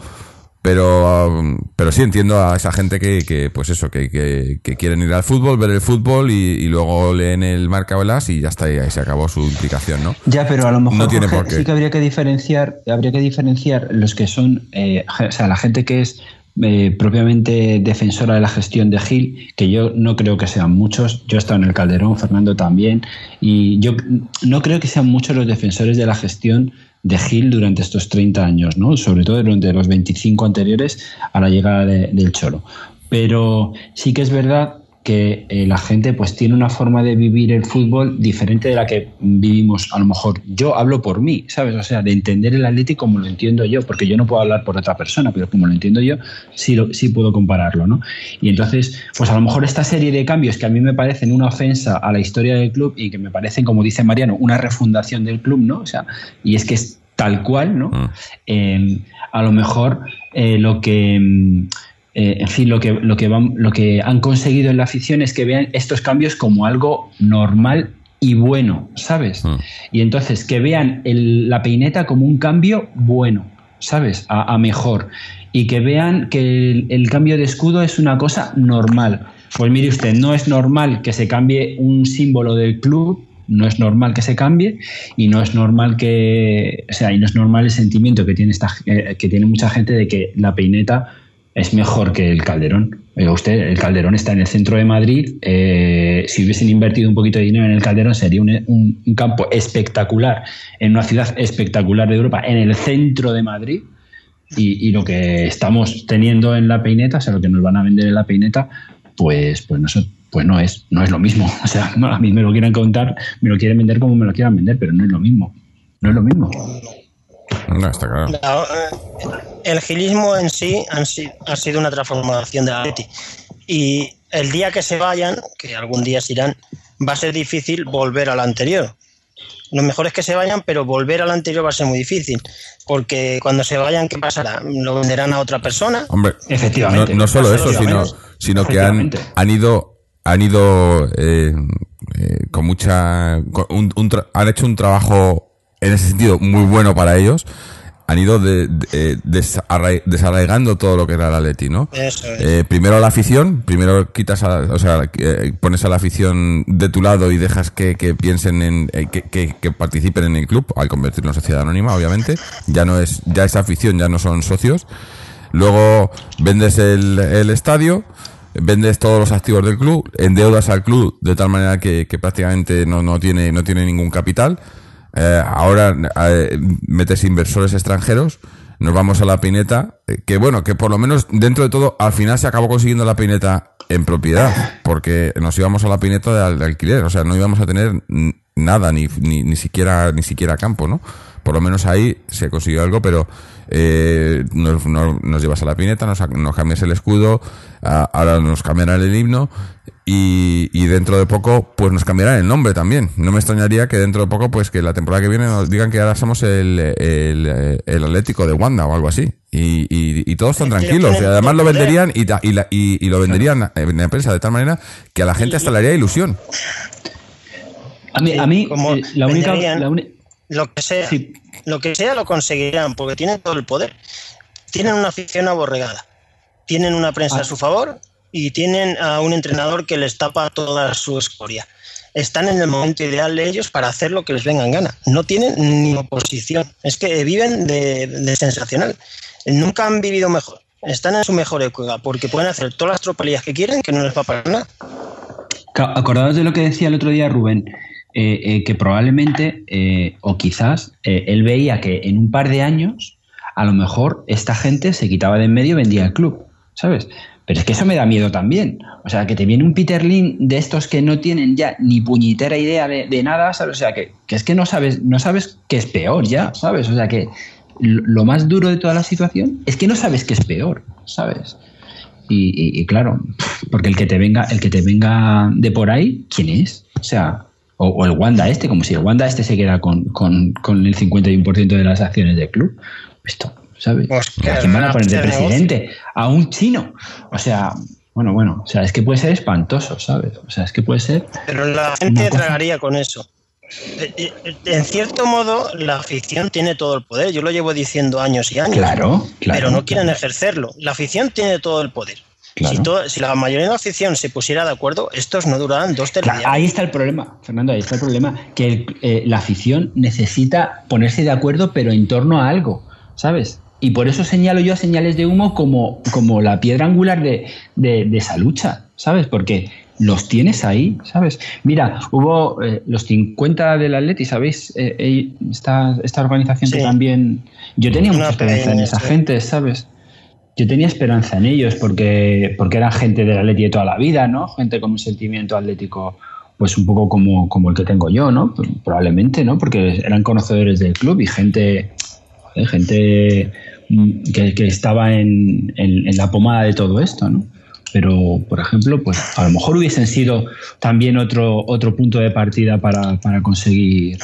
Pero, um, pero sí entiendo a esa gente que, que pues eso, que, que, que quieren ir al fútbol, ver el fútbol y, y luego leen el marca olas y ya está, y ahí se acabó su implicación, ¿no? Ya, pero a lo mejor No tiene Jorge, por qué. sí que habría que diferenciar, habría que diferenciar los que son, eh, o sea, la gente que es eh, propiamente defensora de la gestión de Gil, que yo no creo que sean muchos. Yo he estado en el Calderón, Fernando también, y yo no creo que sean muchos los defensores de la gestión de Gil durante estos 30 años, ¿no? Sobre todo durante los 25 anteriores a la llegada de- del Cholo. Pero sí que es verdad que eh, la gente pues tiene una forma de vivir el fútbol diferente de la que vivimos a lo mejor. Yo hablo por mí sabes o sea de entender el Atlético como lo entiendo yo porque yo no puedo hablar por otra persona pero como lo entiendo yo sí lo- sí puedo compararlo no y entonces pues a lo mejor esta serie de cambios que a mí me parecen una ofensa a la historia del club y que me parecen como dice Mariano una refundación del club no o sea y es que es tal cual no Mm. eh, a lo mejor eh, lo que mm, eh, en fin lo que lo que van- lo que han conseguido en la afición es que vean estos cambios como algo normal y bueno sabes Mm. y entonces que vean el- la peineta como un cambio bueno sabes a, a mejor. Y que vean que el, el cambio de escudo es una cosa normal. Pues mire usted no es normal que se cambie un símbolo del club no es normal que se cambie y no es normal que o sea y no es normal el sentimiento que tiene esta eh, que tiene mucha gente de que la peineta es mejor que el Calderón. Usted, el Calderón está en el centro de Madrid. eh, si hubiesen invertido un poquito de dinero en el Calderón, sería un, un- un campo espectacular, en una ciudad espectacular de Europa, en el centro de Madrid. Y, lo que estamos teniendo en la peineta, o sea, lo que nos van a vender en la peineta, pues, pues, no, pues no, es, no es lo mismo. O sea, a mí me lo quieren contar, me lo quieren vender como me lo quieran vender, pero no es lo mismo. No es lo mismo. No, está claro. La- el gilismo en sí ha sido una transformación de Atleti. Y el día que se vayan, que algún día se irán, va a ser difícil volver al anterior. Lo mejor es que se vayan, pero volver al anterior va a ser muy difícil. Porque cuando se vayan, ¿qué pasará? ¿Lo venderán a otra persona? Hombre, Efectivamente. No, no solo eso, sino, que han, ido, han ido eh, eh, con mucha, con un- un tra- han hecho un trabajo en ese sentido muy bueno para ellos. Han ido de, de- eh, desarrai- desarraigando todo lo que era el Atleti, ¿no? Eso es. Eh, primero a la afición, primero quitas a, o sea, eh, pones a la afición de tu lado y dejas que, que piensen en, eh, que, que- que participen en el club, al convertirlo en sociedad anónima, obviamente. Ya no es, ya es afición, ya no son socios. Luego vendes el, el estadio, vendes todos los activos del club, endeudas al club de tal manera que, que prácticamente no, no tiene, no tiene ningún capital. Eh, ahora eh, metes inversores extranjeros, nos vamos a la pineta, eh, que bueno, que por lo menos dentro de todo, al final se acabó consiguiendo la pineta en propiedad, porque nos íbamos a la pineta de, al- alquiler, o sea, no íbamos a tener nada, ni, ni, ni siquiera, ni siquiera campo, ¿no? Por lo menos ahí se consiguió algo, pero eh, nos, nos- nos llevas a la pineta, nos, nos cambias el escudo, a- ahora nos cambiarán el himno y, y dentro de poco pues nos cambiarán el nombre también. No me extrañaría que dentro de poco pues que la temporada que viene nos digan que ahora somos el, el, el Atlético de Wanda o algo así. Y, y, y todos están tranquilos. Y además lo poder. venderían y, ta- y, la- y, y lo venderían en la prensa de tal manera que a la gente hasta le haría ilusión. A mí, a mí Como eh, la única. venderían- la uni- Lo que sea. Sí. Lo que sea lo conseguirán, porque tienen todo el poder. Tienen una afición aborregada. Tienen una prensa Ah. a su favor y tienen a un entrenador que les tapa toda su escoria. Están en el momento ideal de ellos para hacer lo que les venga en gana. No tienen ni oposición. Es que viven de, de sensacional. Nunca han vivido mejor. Están en su mejor época porque pueden hacer todas las tropelías que quieren que no les va a parar nada. Acordados de lo que decía el otro día Rubén, eh, eh, que probablemente, eh, o quizás, él veía que en un par de años, a lo mejor esta gente se quitaba de en medio y vendía el club, ¿sabes? Pero es que eso me da miedo también. O sea, que te viene un Peter Lin de estos que no tienen ya ni puñetera idea de, nada, ¿sabes? O sea, que, que es que no sabes, no sabes qué es peor ya, ¿sabes? O sea, que lo más duro de toda la situación es que no sabes qué es peor, ¿sabes? Y, y- y claro, porque el que te venga, el que te venga de por ahí, ¿quién es? O sea, o, o el Wanda este, como si el Wanda este se queda con, con, con el 51% de las acciones del club. Esto, ¿sabes? Pues ¿A quién van a poner de presidente? A un chino. O sea, bueno, bueno, o sea, es que puede ser espantoso, ¿sabes? O sea, es que puede ser. Pero la gente tragaría con eso. eh, eh, en cierto modo, la afición tiene todo el poder. Yo lo llevo diciendo años y años. Claro, claro. pero no quieren ejercerlo. La afición tiene todo el poder. Claro. Si, todo- si la mayoría de la afición se pusiera de acuerdo, estos no durarán dos Claro, ahí está el problema, Fernando, ahí está el problema, que el- eh, la afición necesita ponerse de acuerdo, pero en torno a algo, ¿sabes? Y por eso señalo yo a señales de humo como, como la piedra angular de, de- de esa lucha, ¿sabes? Porque los tienes ahí, ¿sabes? Mira, hubo eh, los 50 del Atleti, ¿sabéis? Eh, eh, esta, esta organización que también... Yo tenía Una mucha esperanza en esa sí. gente, ¿sabes? Yo tenía esperanza en ellos porque, porque eran gente del Atleti de toda la vida, ¿no? Gente con un sentimiento atlético, pues un poco como, como el que tengo yo, ¿no? Pues, Probablemente, ¿no? Porque eran conocedores del club y gente, gente mm, que, que estaba en, en- en la pomada de todo esto, ¿no? Pero, por ejemplo, pues a lo mejor hubiesen sido también otro, otro punto de partida para, para conseguir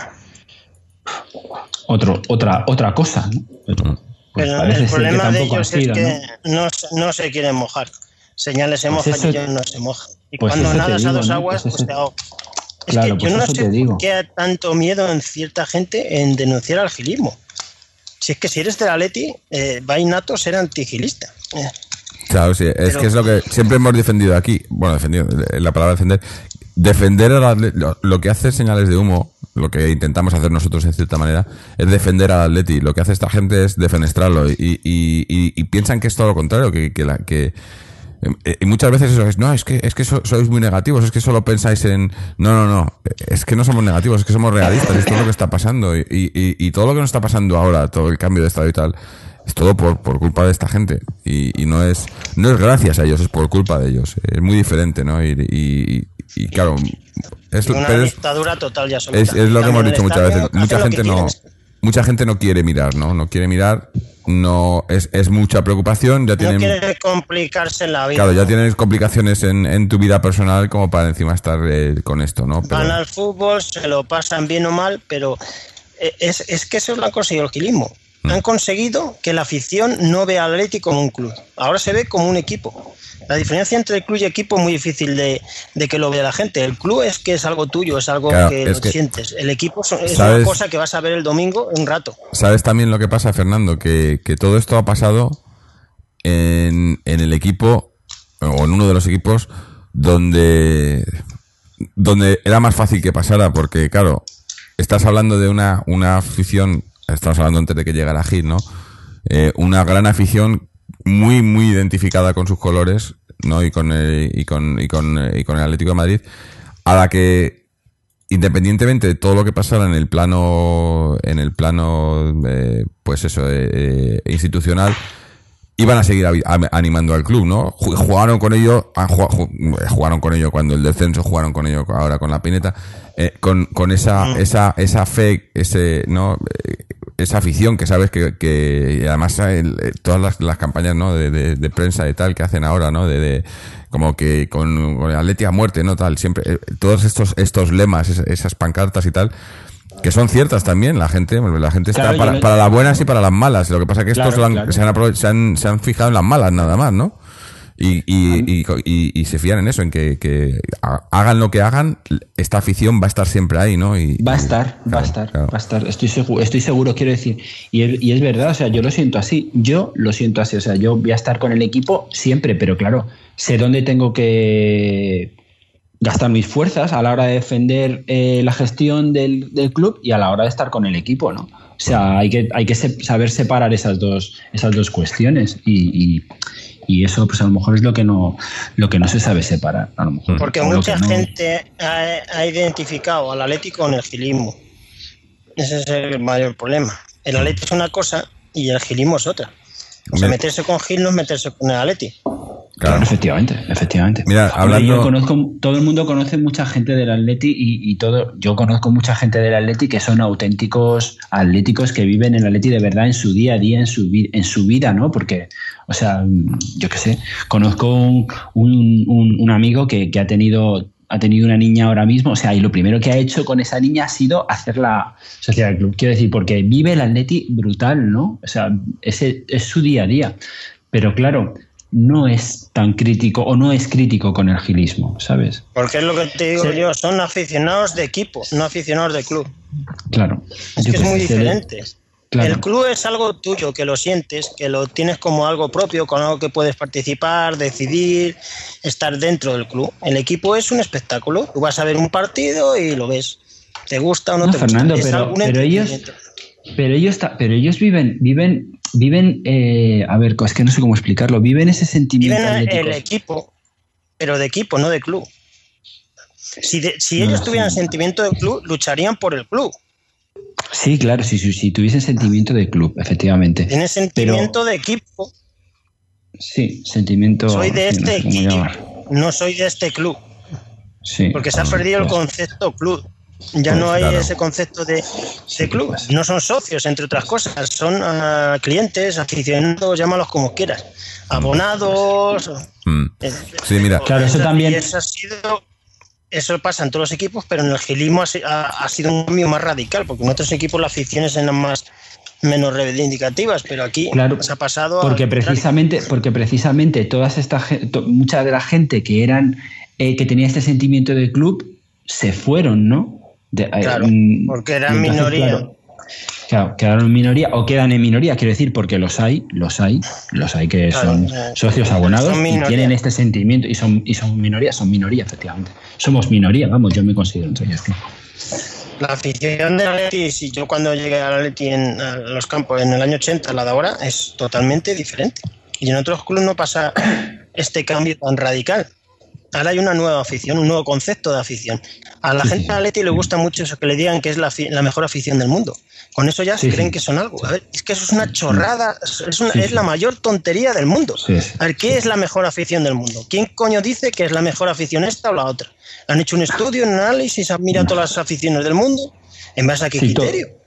otro, otra, otra cosa, ¿no? Pero, pues Pero el problema de ellos es que ¿no? no, se- no se quieren mojar. Señales se Pues mojan eso- y ellos no se mojan. Y pues cuando nadas a dos ¿no? aguas, Pues pues te ahogas. Es Claro, que yo no sé digo. por qué hay tanto miedo en cierta gente en denunciar al gilismo. Si es que si eres del Atleti, eh, va innato ser antigilista. Eh, Claro, sí, es Pero- que es lo que siempre hemos defendido aquí. Bueno, defendido, la palabra defender. Defender al atle- lo, que hace señales de humo, lo que intentamos hacer nosotros en cierta manera, es defender al Atleti. Lo que hace esta gente es defenestrarlo. Y, y, y- y piensan que es todo lo contrario, que, que, la, que eh, y muchas veces eso es, no, es que, es que so- sois muy negativos, es que solo pensáis en, no, no, no, es que no somos negativos, es que somos realistas, esto es lo que está pasando. Y, y, y- y todo lo que nos está pasando ahora, todo el cambio de estado y tal, es todo por, por culpa de esta gente. Y, y no es, no es gracias a ellos, es por culpa de ellos, es muy diferente, ¿no? Y, y, claro, es, una pero es, dictadura total es, es lo que hemos dicho muchas veces. Mucha gente no, mucha gente no quiere mirar, ¿no? No quiere mirar, no, es, es mucha preocupación, ya No tienen, quiere complicarse en la vida. claro, ya tienes complicaciones en, en tu vida personal como para encima estar eh, con esto, ¿no? Pero- Van al fútbol, se lo pasan bien o mal, pero eh, es, es que eso lo han conseguido el gilismo. Mm. Han conseguido que la afición no vea al Atleti como un club. Ahora se ve como un equipo. La diferencia entre el club y equipo es muy difícil de, de que lo vea la gente. El club es que es algo tuyo, es algo Claro, que es lo que- sientes. El equipo es ¿Sabes? una cosa que vas a ver el domingo un rato. ¿Sabes también lo que pasa, Fernando? Que, que todo esto ha pasado en, en el equipo, o en uno de los equipos, donde, donde era más fácil que pasara, porque claro, estás hablando de una, una afición, estamos hablando antes de que llegara Gil, ¿no? Eh, una gran afición muy, muy identificada con sus colores, ¿no? Y con el, y con, y con, y con el Atlético de Madrid, a la que independientemente de todo lo que pasara en el plano en el plano eh, pues eso eh, institucional iban a seguir animando al club no Ju- jugaron con ello jugado, ju- jugaron con ello cuando el descenso jugaron con ello ahora con la pineta eh, con, con esa esa esa fe ese no Eh, esa afición que sabes que, que y además el- eh, todas las, las campañas no de, de- de prensa y tal que hacen ahora no de, de- como que con, con el Atleti a muerte no tal siempre eh, todos estos estos lemas esas, esas pancartas y tal que son ciertas también la gente la gente está Claro, para, no- para las buenas y para las malas lo que pasa es que estos Claro, han- claro. se, han se han se han fijado en las malas nada más no y, y, y, y- y se fían en eso, en que, que ha- hagan lo que hagan, esta afición va a estar siempre ahí, ¿no? Y, Va a estar, va a estar, claro. va a estar. Estoy seguro, estoy seguro, quiero decir. Y es, y es verdad, o sea, yo lo siento así. Yo lo siento así. O sea, yo voy a estar con el equipo siempre, pero claro, sé dónde tengo que gastar mis fuerzas a la hora de defender eh, la gestión del, del club y a la hora de estar con el equipo, ¿no? O sea, hay que, hay que saber separar esas dos, esas dos cuestiones. Y, y- y eso, pues a lo mejor es lo que no, lo que no se sabe separar. A lo mejor, Porque mucha no- gente ha, ha identificado al Atlético con el gilismo. Ese es el mayor problema. El Atlético es una cosa y el gilismo es otra. O sea, Me- meterse con Gil no es meterse con el Atlético. Claro. efectivamente, efectivamente. Mira, hablando- yo conozco, todo el mundo conoce mucha gente del Atleti y, y todo, yo conozco mucha gente del Atleti que son auténticos atléticos que viven en el Atleti de verdad en su día a día, en su, en su vida, ¿no? Porque, o sea, yo qué sé, conozco un, un- un- un amigo que, que ha tenido ha tenido una niña ahora mismo, o sea, y lo primero que ha hecho con esa niña ha sido hacerla social del club. Quiero decir, porque vive el Atleti brutal, ¿no? O sea, ese es su día a día. Pero claro, no es tan crítico o no es crítico con el gilismo, ¿sabes? Porque es lo que te digo Sí. yo, son aficionados de equipo, no aficionados de club. Claro. Es Yo que es muy diferente. Claro. El club es algo tuyo, que lo sientes, que lo tienes como algo propio, con algo que puedes participar, decidir, estar dentro del club. El equipo es un espectáculo. Tú vas a ver un partido y lo ves. ¿Te gusta o no, No, te Fernando, gusta? Pero- pero ellos-. Pero ellos, pero ellos viven, viven, viven, eh, a ver, es que no sé cómo explicarlo, viven ese sentimiento Viven el equipo, pero de equipo, no de club. Si, de- si No, ellos sí. tuvieran sentimiento de club, lucharían por el club. Sí, claro, si, si, si tuviesen sentimiento de club, efectivamente. Tienen sentimiento de equipo. Sí, sentimiento. Soy de no este sé cómo equipo, no soy de este club. Sí, Porque se ha perdido el concepto club. Ya Pues no hay claro. ese concepto de, de club. No son socios, entre otras cosas. Son ah, clientes, aficionados, llámalos como quieras. Abonados. Mm. eh, Sí, mira. Claro, eso también- Eso ha sido. Eso pasa en todos los equipos, pero en el gilismo ha, ha- ha sido un cambio más radical, porque en otros equipos las aficiones eran más menos reivindicativas, pero aquí Claro, se ha pasado. Porque contrario. precisamente, porque precisamente todas esta gen- to- mucha de la gente que eran eh, que tenía este sentimiento de club se fueron, ¿no? De- eh, Claro, mm, porque eran entonces, minoría. Claro, claro, quedaron en minoría o quedan en minoría, quiero decir, porque los hay, los hay, los hay que son eh, socios abonados son y tienen este sentimiento y son y son minoría, son minoría efectivamente. Somos minoría, vamos, yo me considero entre ellos. La afición del Atleti, si yo cuando llegué al Atleti en a los campos en el año 80, la de ahora, es totalmente diferente. Y en otros clubes no pasa este cambio tan radical. Ahora hay una nueva afición, un nuevo concepto de afición. A la gente del Atleti le gusta mucho eso que le digan que es la, mejor afición del mundo. Con eso ya Sí, se creen sí. que son algo. A ver, es que eso es una chorrada, es, una- Sí, es la mayor tontería del mundo. A ver, ¿qué es la mejor afición del mundo? ¿Quién coño dice que es la mejor afición esta o la otra? Han hecho un estudio, un análisis, han mirado todas las aficiones del mundo. ¿En base a qué criterio?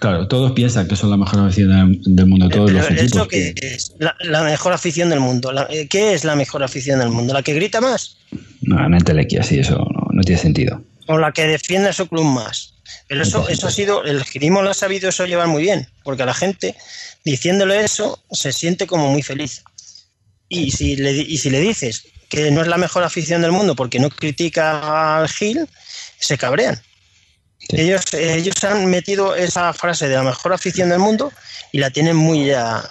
Claro, todos piensan que son la mejor afición del, mundo, todos Pero los ¿Eso equipos. que- es? La, la mejor afición del mundo. La- eh, ¿Qué es la mejor afición del mundo? ¿La que grita más? No, una entelequia, sí, eso no, no tiene sentido. ¿O la que defiende a su club más? Pero eso, eso ha sido, el girismo lo ha sabido eso llevar muy bien, porque a la gente, diciéndole eso, se siente como muy feliz. Y si le, y si le dices que no es la mejor afición del mundo porque no critica al Gil, se cabrean. Sí. Ellos, ellos han metido esa frase de la mejor afición del mundo y la tienen muy ya.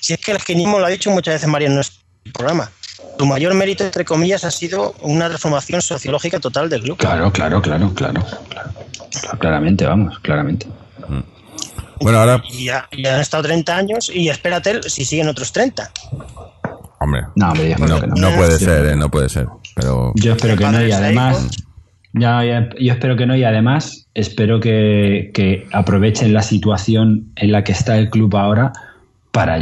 Si es que el girismo lo ha dicho muchas veces María en nuestro programa. Tu mayor mérito, entre comillas, ha sido una transformación sociológica total del club. Claro, claro, claro, claro, claro. Claramente, vamos, claramente. Bueno, ahora, ya, ya han estado 30 años y espérate si siguen otros 30. hombre, No, hombre, no, que no. no puede ser, ¿eh? no puede ser. Pero Yo espero que no y además, hijos. ya, ya- yo espero que no y además espero que, que aprovechen la situación en la que está el club ahora para,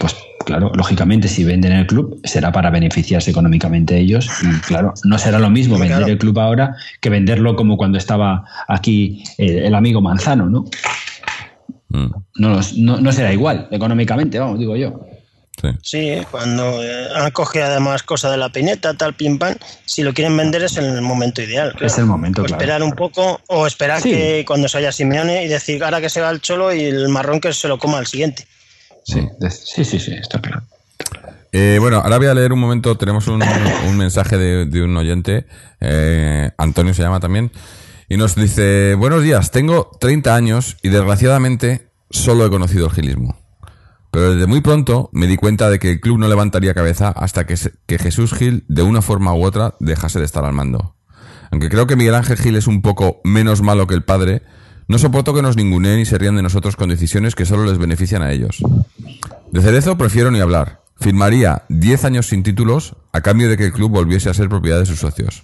pues claro, lógicamente si venden el club será para beneficiarse económicamente ellos y claro, no será lo mismo vender Claro. el club ahora que venderlo como cuando estaba aquí el, el amigo Manzano, ¿no? mm, No, no, no será igual económicamente, vamos, digo yo. Sí. Sí, cuando eh, han cogido además cosas de la pineta, tal, pim, pam, si lo quieren vender es en el momento ideal. claro. Es el momento, O claro. esperar un poco, o esperar Sí. que cuando se vaya Simeone y decir ahora que se va el cholo y el marrón que se lo coma al siguiente. Sí, sí, sí, sí, está claro. Eh, bueno, ahora voy a leer un momento. Tenemos un, un mensaje de, de un oyente, eh, Antonio se llama también, y nos dice: Buenos días, tengo 30 años y desgraciadamente solo he conocido el gilismo. Pero desde muy pronto me di cuenta de que el club no levantaría cabeza hasta que, Jesús Gil, de una forma u otra, dejase de estar al mando. Aunque creo que Miguel Ángel Gil es un poco menos malo que el padre, no soporto que nos ninguneen y se rían de nosotros con decisiones que solo les benefician a ellos. De Cerezo prefiero ni hablar. Firmaría 10 años sin títulos a cambio de que el club volviese a ser propiedad de sus socios.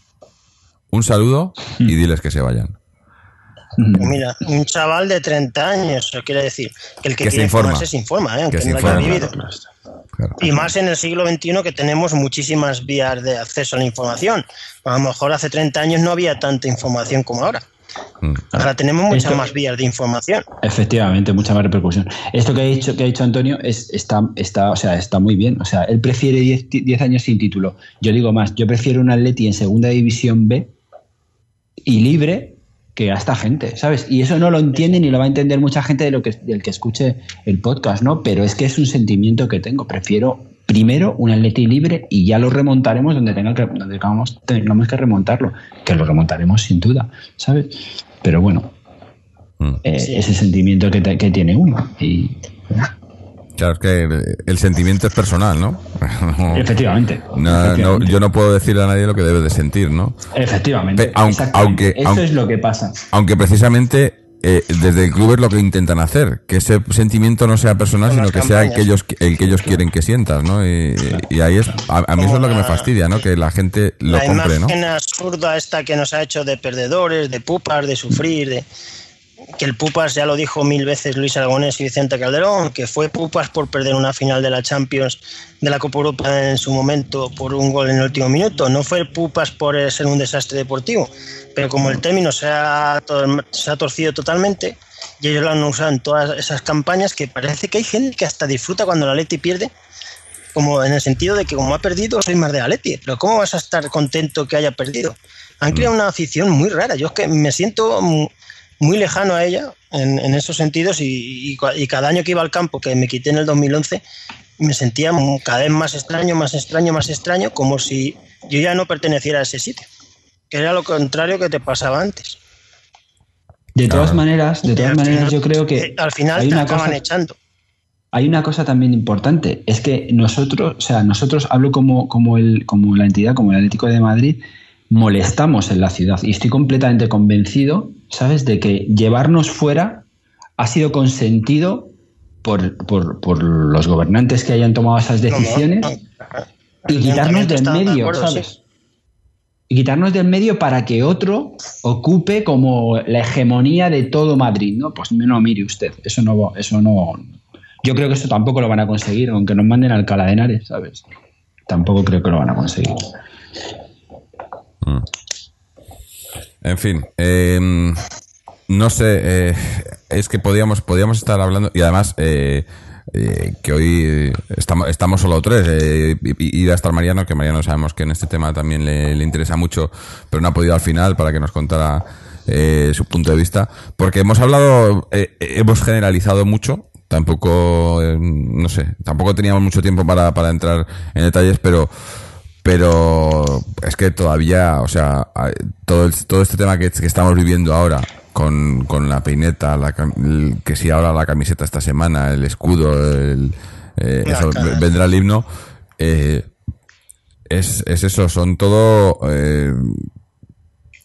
Un saludo y diles que se vayan. Pues mira, un chaval de 30 años, eso quiere decir que el que, Que se quiere informa. informarse se informa, ¿eh? aunque se no haya vivido. Claro. Y más en el siglo XXI que tenemos muchísimas vías de acceso a la información. A lo mejor hace 30 años no había tanta información como ahora. Mm. Ahora tenemos muchas Esto- más vías de información. Efectivamente, mucha más repercusión. Esto que ha dicho, que ha dicho Antonio es, está, está, o sea, está muy bien. O sea, él prefiere 10 ti- 10 años sin título. Yo digo más, yo prefiero un Atleti en segunda división B y libre que a esta gente, ¿sabes? Y eso no lo entiende ni lo va a entender mucha gente de lo que, del que escuche el podcast, ¿no? Pero es que es un sentimiento que tengo. Prefiero primero un Atleti libre y ya lo remontaremos donde, tenga que, donde tengamos, tengamos que remontarlo, que lo remontaremos sin duda, ¿sabes? Pero bueno, Mm. eh, Sí. ese sentimiento que, te- que tiene uno. Y, Claro, es que el sentimiento es personal, ¿no? No, efectivamente. no- no- efectivamente. yo no puedo decirle a nadie lo que debe de sentir, ¿no? Efectivamente. Pe- aunque- Eso aunque- es lo que pasa. Aunque precisamente eh, desde el club es lo que intentan hacer, que ese sentimiento no sea personal, Con sino que sea el que ellos, el que ellos quieren que sientas, ¿no? Y, y ahí es, a, a mí eso es lo que me fastidia, ¿no? Que la gente lo la compre, ¿no? imagen absurda esta que nos ha hecho de perdedores, de pupas, de sufrir, de que el pupas ya lo dijo mil veces Luis Aragonés y Vicente Calderón, que fue pupas por perder una final de la Champions de la Copa Europa en su momento por un gol en el último minuto, no fue pupas por eh, ser un desastre deportivo, pero como el término se ha, se ha torcido totalmente y ellos lo han usado en todas esas campañas que parece que hay gente que hasta disfruta cuando la Leti pierde como en el sentido de que como ha perdido soy más de Atleti, pero ¿cómo vas a estar contento que haya perdido? Han creado una afición muy rara, yo es que me siento muy lejano a ella en, en esos sentidos y, y cada año que iba al campo, que me quité en el 2011, me sentía mu- cada vez más extraño, más extraño, más extraño, como si yo ya no perteneciera a ese sitio, que era lo contrario que te pasaba antes. De todas Claro. maneras, de todas maneras, final- yo creo eh, que al final hay te una acaban cosa, echando. hay una cosa también importante, es que nosotros, o sea, nosotros hablo como, como, el, como la entidad, como el Atlético de Madrid, molestamos en la ciudad y estoy completamente convencido, ¿sabes?, de que llevarnos fuera ha sido consentido por, por, por los gobernantes que hayan tomado esas decisiones y quitarnos del medio, ¿sabes? Y quitarnos del medio para que otro ocupe como la hegemonía de todo Madrid, ¿no? Pues no, mire usted, eso no, va- eso no. Yo creo que eso tampoco lo van a conseguir, aunque nos manden al Alcalá de Henares, ¿sabes? Tampoco creo que lo van a conseguir. En fin, eh, no sé, eh, es que podíamos, podíamos estar hablando, y además eh, eh, que hoy estamos, estamos solo tres, eh, y, y iba a estar Mariano, que Mariano sabemos que en este tema también le, le interesa mucho, pero no ha podido al final para que nos contara eh, su punto de vista, porque hemos hablado, eh, hemos generalizado mucho, tampoco, eh, no sé, tampoco teníamos mucho tiempo para, para entrar en detalles, pero pero es que todavía, o sea, todo, el- todo este tema que, que estamos viviendo ahora, con, con la peineta, la, el- que si ahora la camiseta esta semana, el escudo, el, eh, eso, vendrá el himno, eh, es, es eso, son todo, eh,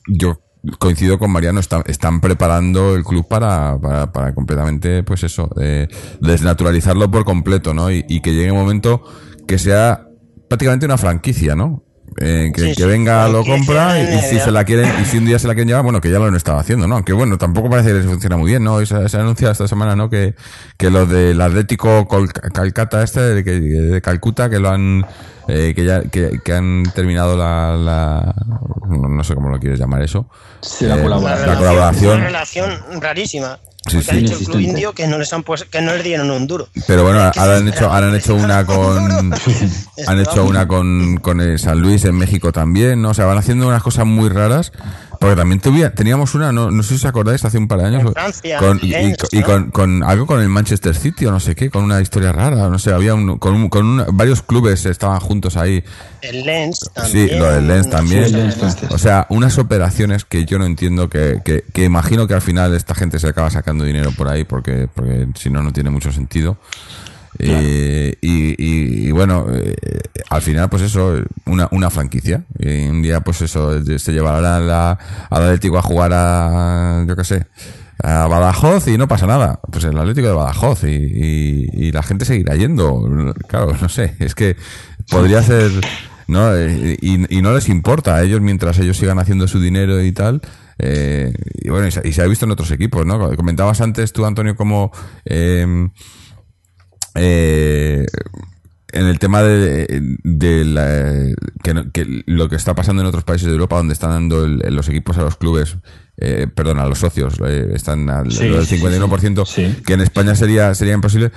yo coincido con Mariano, están, están preparando el club para, para, para completamente, pues eso, desnaturalizarlo por completo, ¿no? Y, y que llegue un momento que sea prácticamente una franquicia, ¿no? Eh, que, Sí, que sí, venga, lo compra y, y si se la quieren, y si un día se la quieren llevar, bueno, que ya lo han estado haciendo, ¿no? Aunque bueno, tampoco parece que les funciona muy bien, ¿no? Se, se anuncia esta semana, ¿no? Que, que los del Atlético Col- Calcata este, de, que- de Calcuta, que lo han, eh, que ya, que, que han terminado la, la, no, sé cómo lo quieres llamar eso. Sí, la Eh, colaboración. la colaboración. Una relación rarísima. Sí, sí. ha dicho el club indio que no les han pues, que no les dieron un duro. Pero bueno, ¿Qué ahora han hecho, ahora han hecho una con, han hecho una con, con el San Luis en México también, ¿no? O sea, van haciendo unas cosas muy raras. Porque también tuvía- teníamos una, no, no sé si os acordáis, hace un par de años. En Francia, con, y, con, con algo con el Manchester City o no sé qué, con una historia rara, no sé, había un, con, un- con una- varios clubes estaban juntos ahí. El Lens también. Sí, lo del Lens también. Sí, Lens. O sea, unas operaciones que yo no entiendo, que, que, que imagino que al final esta gente se acaba sacando dinero por ahí, porque, porque si no, no tiene mucho sentido. Eh, y, y- y bueno, eh, al final, pues eso, una, una franquicia. Y un día, pues eso, se llevará la, al Atlético a jugar a, yo qué sé, a Badajoz y no pasa nada. Pues el Atlético de Badajoz y, y, y la gente seguirá yendo. Claro, no sé, es que podría ser, ¿no? Y, y no les importa a ellos mientras ellos sigan haciendo su dinero y tal. Eh, y bueno, y se, y se ha visto en otros equipos, ¿no? Comentabas antes tú, Antonio, como... Eh, eh, en el tema de, de la- que, que lo que está pasando en otros países de Europa donde están dando el- los equipos a los clubes, eh, perdón, a los socios, eh, están al Sí, lo del sí, 51%, sí, sí. que en España sería sería imposible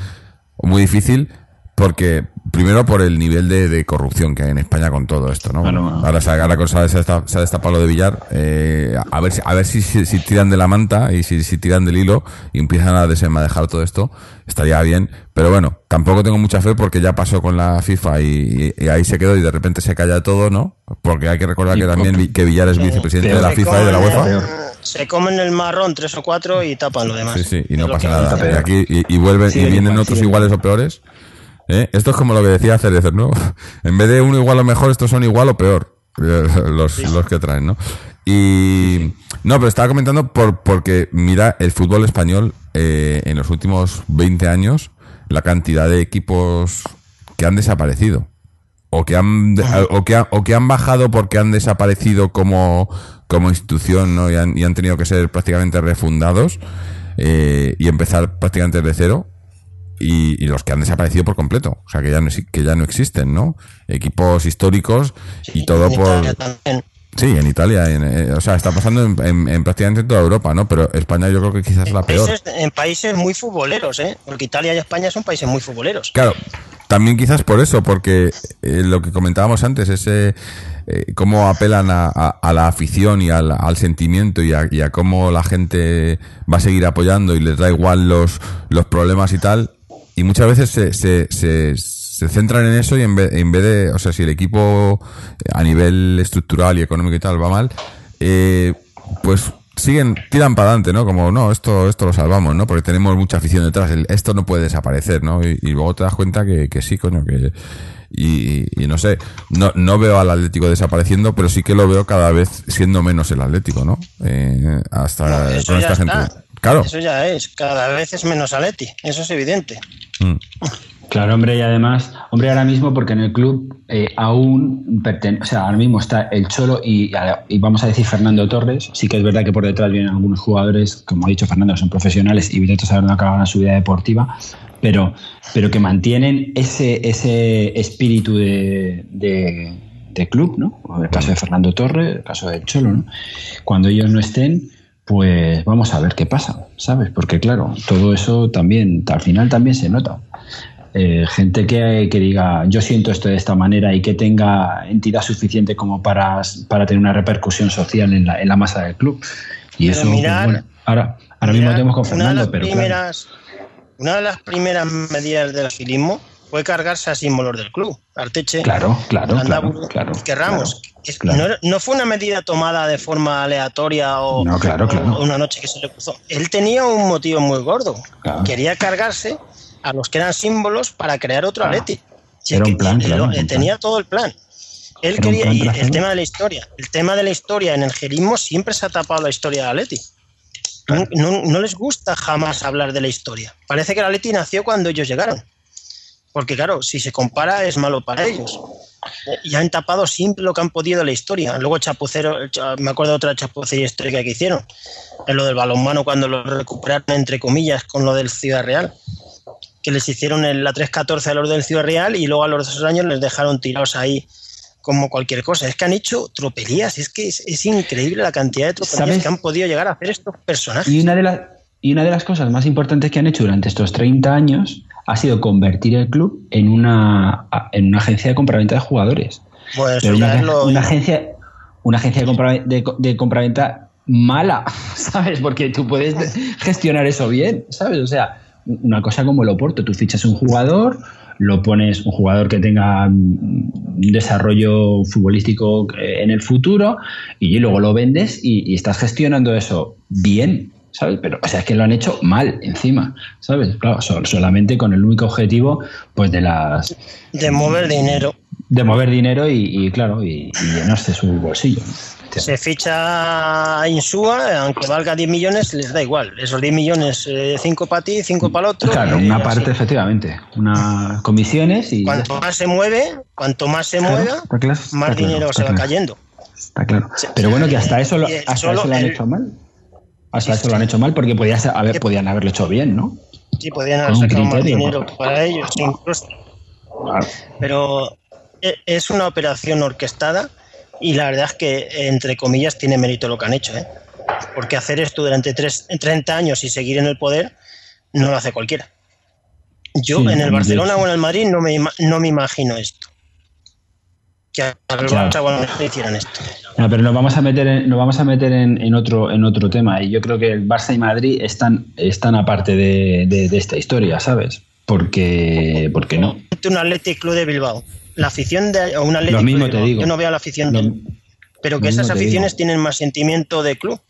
o muy difícil, porque primero por el nivel de, de corrupción que hay en España con todo esto, ¿no? Claro. ahora se, ahora se, ha destapado, se ha destapado lo de Villar, eh, a ver, si, a ver si, si, si tiran de la manta y si, si tiran del hilo y empiezan a desenmadejar todo esto, estaría bien. Pero bueno, tampoco tengo mucha fe porque ya pasó con la FIFA y, y- y ahí se quedó y de repente se calla todo, ¿no? Porque hay que recordar Y que también que Villar es vicepresidente de la FIFA y de la UEFA. el- Se comen el marrón tres o cuatro y tapan lo demás. Sí, sí, y no pasa nada. Y aquí y, y vuelven y vienen otros iguales o peores. ¿Eh? Esto es como lo que decía Cerecer, ¿no? En vez de uno igual o mejor, estos son igual o peor. eh, Los, los que traen, ¿no? Y no, pero estaba comentando por, porque mira el fútbol español eh, en los últimos 20 años, la cantidad de equipos que han desaparecido o que han o que, ha- o que han bajado porque han desaparecido como, como institución ¿no? y, han, y han tenido que ser prácticamente refundados eh, y empezar prácticamente desde cero y, y los que han desaparecido por completo o sea que ya no que ya no existen no equipos históricos y todo por también. sí en Italia en, eh, o sea está pasando en, en- en prácticamente toda Europa no pero España yo creo que quizás es la peor Países- en países muy futboleros, ¿eh? Porque Italia y España son países muy futboleros. Claro, también quizás por eso, porque eh, lo que comentábamos antes, ese eh, cómo apelan a, a- a la afición y al, al sentimiento y a, y a cómo la gente va a seguir apoyando y les da igual los, los problemas y tal. Y muchas veces se, se, se, se centran en eso y en vez, en vez de, o sea, si el equipo eh, a nivel estructural y económico y tal va mal, eh, pues siguen, tiran para adelante, ¿no? Como, no, esto, esto lo salvamos, ¿no? Porque tenemos mucha afición detrás, el- esto no puede desaparecer, ¿no? Y, y luego te das cuenta que, que sí, coño, que... Y, y no sé, no, no veo al Atlético desapareciendo, pero sí que lo veo cada vez siendo menos el Atlético, ¿no? Eh, hasta con esta está. Claro. Eso ya es. Cada vez es menos Aleti. Eso es evidente. Mm. Claro, hombre, y además, hombre, ahora mismo, porque en el club eh, aún pertenece, o sea, ahora mismo está el Cholo y, y vamos a decir Fernando Torres. Sí que es verdad que por detrás vienen algunos jugadores, como ha dicho Fernando, que son profesionales y directos a no acaban su vida deportiva, pero, pero que mantienen ese, ese espíritu de, de, de club, ¿no? En el caso de Fernando Torres, el caso del Cholo, ¿no? Cuando ellos no estén, pues vamos a ver qué pasa, ¿sabes? Porque claro, todo eso también, al final también se nota. Eh, gente que, que diga yo siento esto de esta manera y que tenga entidad suficiente como para, para tener una repercusión social en la, en la masa del club. Y Pero eso, pues, bueno, ahora, ahora mismo tenemos con una de Fernando, las pero claro, Una de las primeras medidas del agilismo fue cargarse a símbolos del club. Arteche, claro, claro, claro, Landaburu, claro, que Ramos. claro, Es- claro. No, no fue una medida tomada de forma aleatoria o, No, una noche que se le cruzó. Él tenía un motivo muy gordo. Quería cargarse a los que eran símbolos para crear otro. Atleti. Era un plan, él tenía todo el plan. Él quería, y el tema de la historia. El tema de la historia en el gerismo siempre se ha tapado la historia de Atleti. No, no- no les gusta jamás hablar de la historia. Parece que el Atleti nació cuando ellos llegaron. Porque claro, si se compara es malo para ellos. Y han tapado siempre lo que han podido la historia. Luego chapucero, cha- me acuerdo de otra chapucería histórica que hicieron. En lo del balonmano cuando lo recuperaron entre comillas con lo del Ciudad Real. Que les hicieron en la 314 a los del Ciudad Real y luego a los dos años les dejaron tirados ahí como cualquier cosa. Es que han hecho tropelías. Es que es, es increíble la cantidad de tropelías ¿Sabes? que han podido llegar a hacer estos personajes. Y una, de las, y una de las cosas más importantes que han hecho durante estos 30 años ha sido convertir el club en una, en una agencia de compraventa de jugadores. Bueno, Pero ya una, es lo- una agencia, una agencia de, compra- de, de compraventa mala, ¿sabes? Porque tú puedes gestionar eso bien, ¿sabes? O sea, una cosa como el Oporto, tú fichas un jugador, lo pones un jugador que tenga mm, un desarrollo futbolístico eh, en el futuro y luego lo vendes y, y estás gestionando eso bien, ¿sabes? Pero, o sea, es que lo han hecho mal encima, ¿sabes? Claro, sol- solamente con el único objetivo, pues de las de mover dinero. de mover dinero y, y, claro, y, y llenarse su bolsillo. Se ficha a Insúa, aunque valga 10 millones, les da igual. Esos 10 millones, 5 para ti, 5 para el otro. Claro, una así. parte, efectivamente, unas comisiones y... Cuanto más se mueve, cuanto más se Claro, mueva, claro, más dinero se va cayendo. Está claro. Pero bueno, que hasta eso hasta solo eso lo han el- hecho mal. Hasta Sí, eso lo han hecho mal porque haber, podían haberlo hecho bien, ¿no? Sí, podrían haber sacado más dinero para ellos, incluso. Claro. Pero e- es una operación orquestada y la verdad es que, entre comillas, tiene mérito lo que han hecho. ¿eh? Porque hacer esto durante tres, 30 años y seguir en el poder no lo hace cualquiera. Yo Sí, en el Barcelona o en el Madrid no me, no me imagino esto. Que al Claro. Barça hicieran esto. No, pero nos vamos a meter en, nos vamos a meter en, en otro en otro tema y yo creo que el Barça y Madrid están están aparte de, de- de esta historia, ¿sabes? Porque porque no. Un Athletic Club de Bilbao. La afición de o un Athletic Lo mismo Club de te digo. Yo no veo a la afición Lo- de- pero que esas aficiones digo. tienen más sentimiento de club.